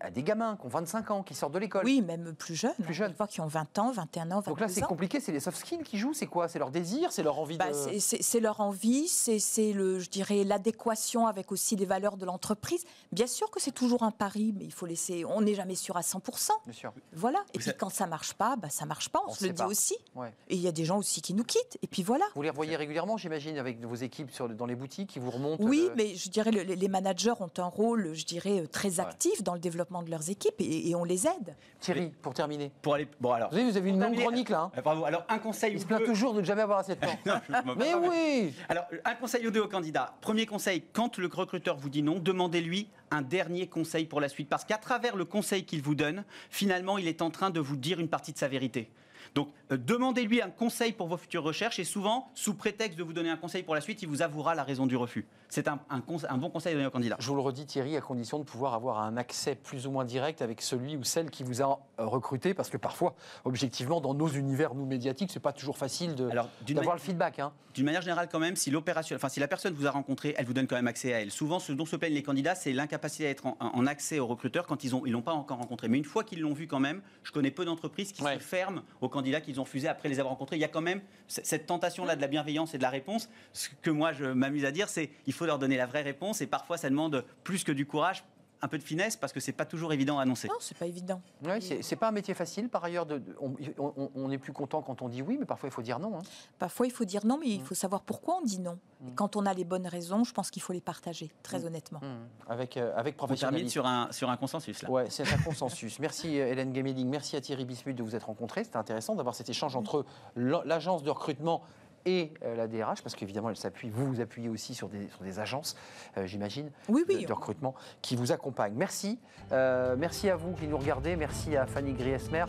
à des, gamins qui ont 25 ans, qui sortent de l'école. Oui, même plus jeunes. Plus jeunes. Fois qui ont 20 ans, 21 ans, 22 Donc là, c'est compliqué, c'est les soft skills qui jouent, c'est quoi? C'est leur désir, c'est leur envie bah, de... C'est leur envie, c'est, le, je dirais, l'adéquation avec aussi les valeurs de l'entreprise. Bien sûr que c'est toujours un pari, mais il faut laisser... On n'est jamais sûr à 100%. Bien sûr. Voilà. Et puis quand ça marche pas, bah, ça marche pas, on, se le dit aussi. Et il y a des gens aussi qui nous quittent, et puis voilà. Vous les revoyez régulièrement, j'imagine, avec vos équipes sur, dans les boutiques, qui vous remontent Oui, mais je dirais, les managers ont un rôle, je dirais, très actif dans le développement de leurs équipes et, on les aide. Thierry, pour terminer. Pour aller, bon alors. Vous avez, vous avez une longue chronique là. Hein. Bravo. Alors un conseil. Il se plaint toujours de ne jamais avoir assez de [laughs] temps. Mais oui. Alors un conseil aux deux candidats. Premier conseil, quand le recruteur vous dit non, demandez-lui un dernier conseil pour la suite, parce qu'à travers le conseil qu'il vous donne, finalement, il est en train de vous dire une partie de sa vérité. Donc, euh, demandez-lui un conseil pour vos futures recherches et souvent, sous prétexte de vous donner un conseil pour la suite, il vous avouera la raison du refus. C'est un, bon conseil à donner au candidat. Je vous le redis, Thierry, à condition de pouvoir avoir un accès plus ou moins direct avec celui ou celle qui vous a euh, recruté, parce que parfois, objectivement, dans nos univers, nous médiatiques, c'est pas toujours facile d'avoir le feedback. Hein. D'une manière générale, quand même, si l'opération, enfin, si la personne vous a rencontré, elle vous donne quand même accès à elle. Souvent, ce dont se plaignent les candidats, c'est l'incapacité à être en, accès aux recruteurs quand ils l'ont ils pas encore rencontré. Mais une fois qu'ils l'ont vu quand même, je connais peu d'entreprises qui se ferment aux candidats qu'ils ont fusés après les avoir rencontrés, il y a quand même cette tentation-là de la bienveillance et de la réponse. Ce que moi, je m'amuse à dire, c'est il faut leur donner la vraie réponse et parfois, ça demande plus que du courage un peu de finesse parce que c'est pas toujours évident à annoncer. Non, c'est pas évident. Ouais, c'est pas un métier facile. Par ailleurs, de, on, est plus content quand on dit oui, mais parfois il faut dire non. Hein. Parfois il faut dire non, mais il mm. faut savoir pourquoi on dit non. Mm. Quand on a les bonnes raisons, je pense qu'il faut les partager, très mm. honnêtement. Avec, euh, avec professionnalisme. On sur un, sur un consensus. Là. Ouais, c'est un [laughs] consensus. merci euh, Hélène Gameling, merci à Thierry Bismuth de vous être rencontrés. C'était intéressant d'avoir cet échange entre l'agence de recrutement et euh, la DRH, parce qu'évidemment, elle s'appuie, vous vous appuyez aussi sur des, sur des agences, euh, j'imagine, de, recrutement qui vous accompagnent. Merci. Euh, merci à vous qui nous regardez. Merci à Fanny Griesmer.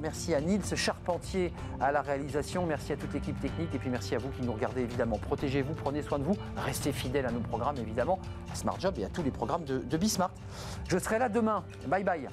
merci à Nils Charpentier à la réalisation. Merci à toute l'équipe technique. Et puis merci à vous qui nous regardez, évidemment. Protégez-vous, prenez soin de vous. Restez fidèles à nos programmes, évidemment, à Smart Job et à tous les programmes de, de Bismart. Je serai là demain. Bye bye.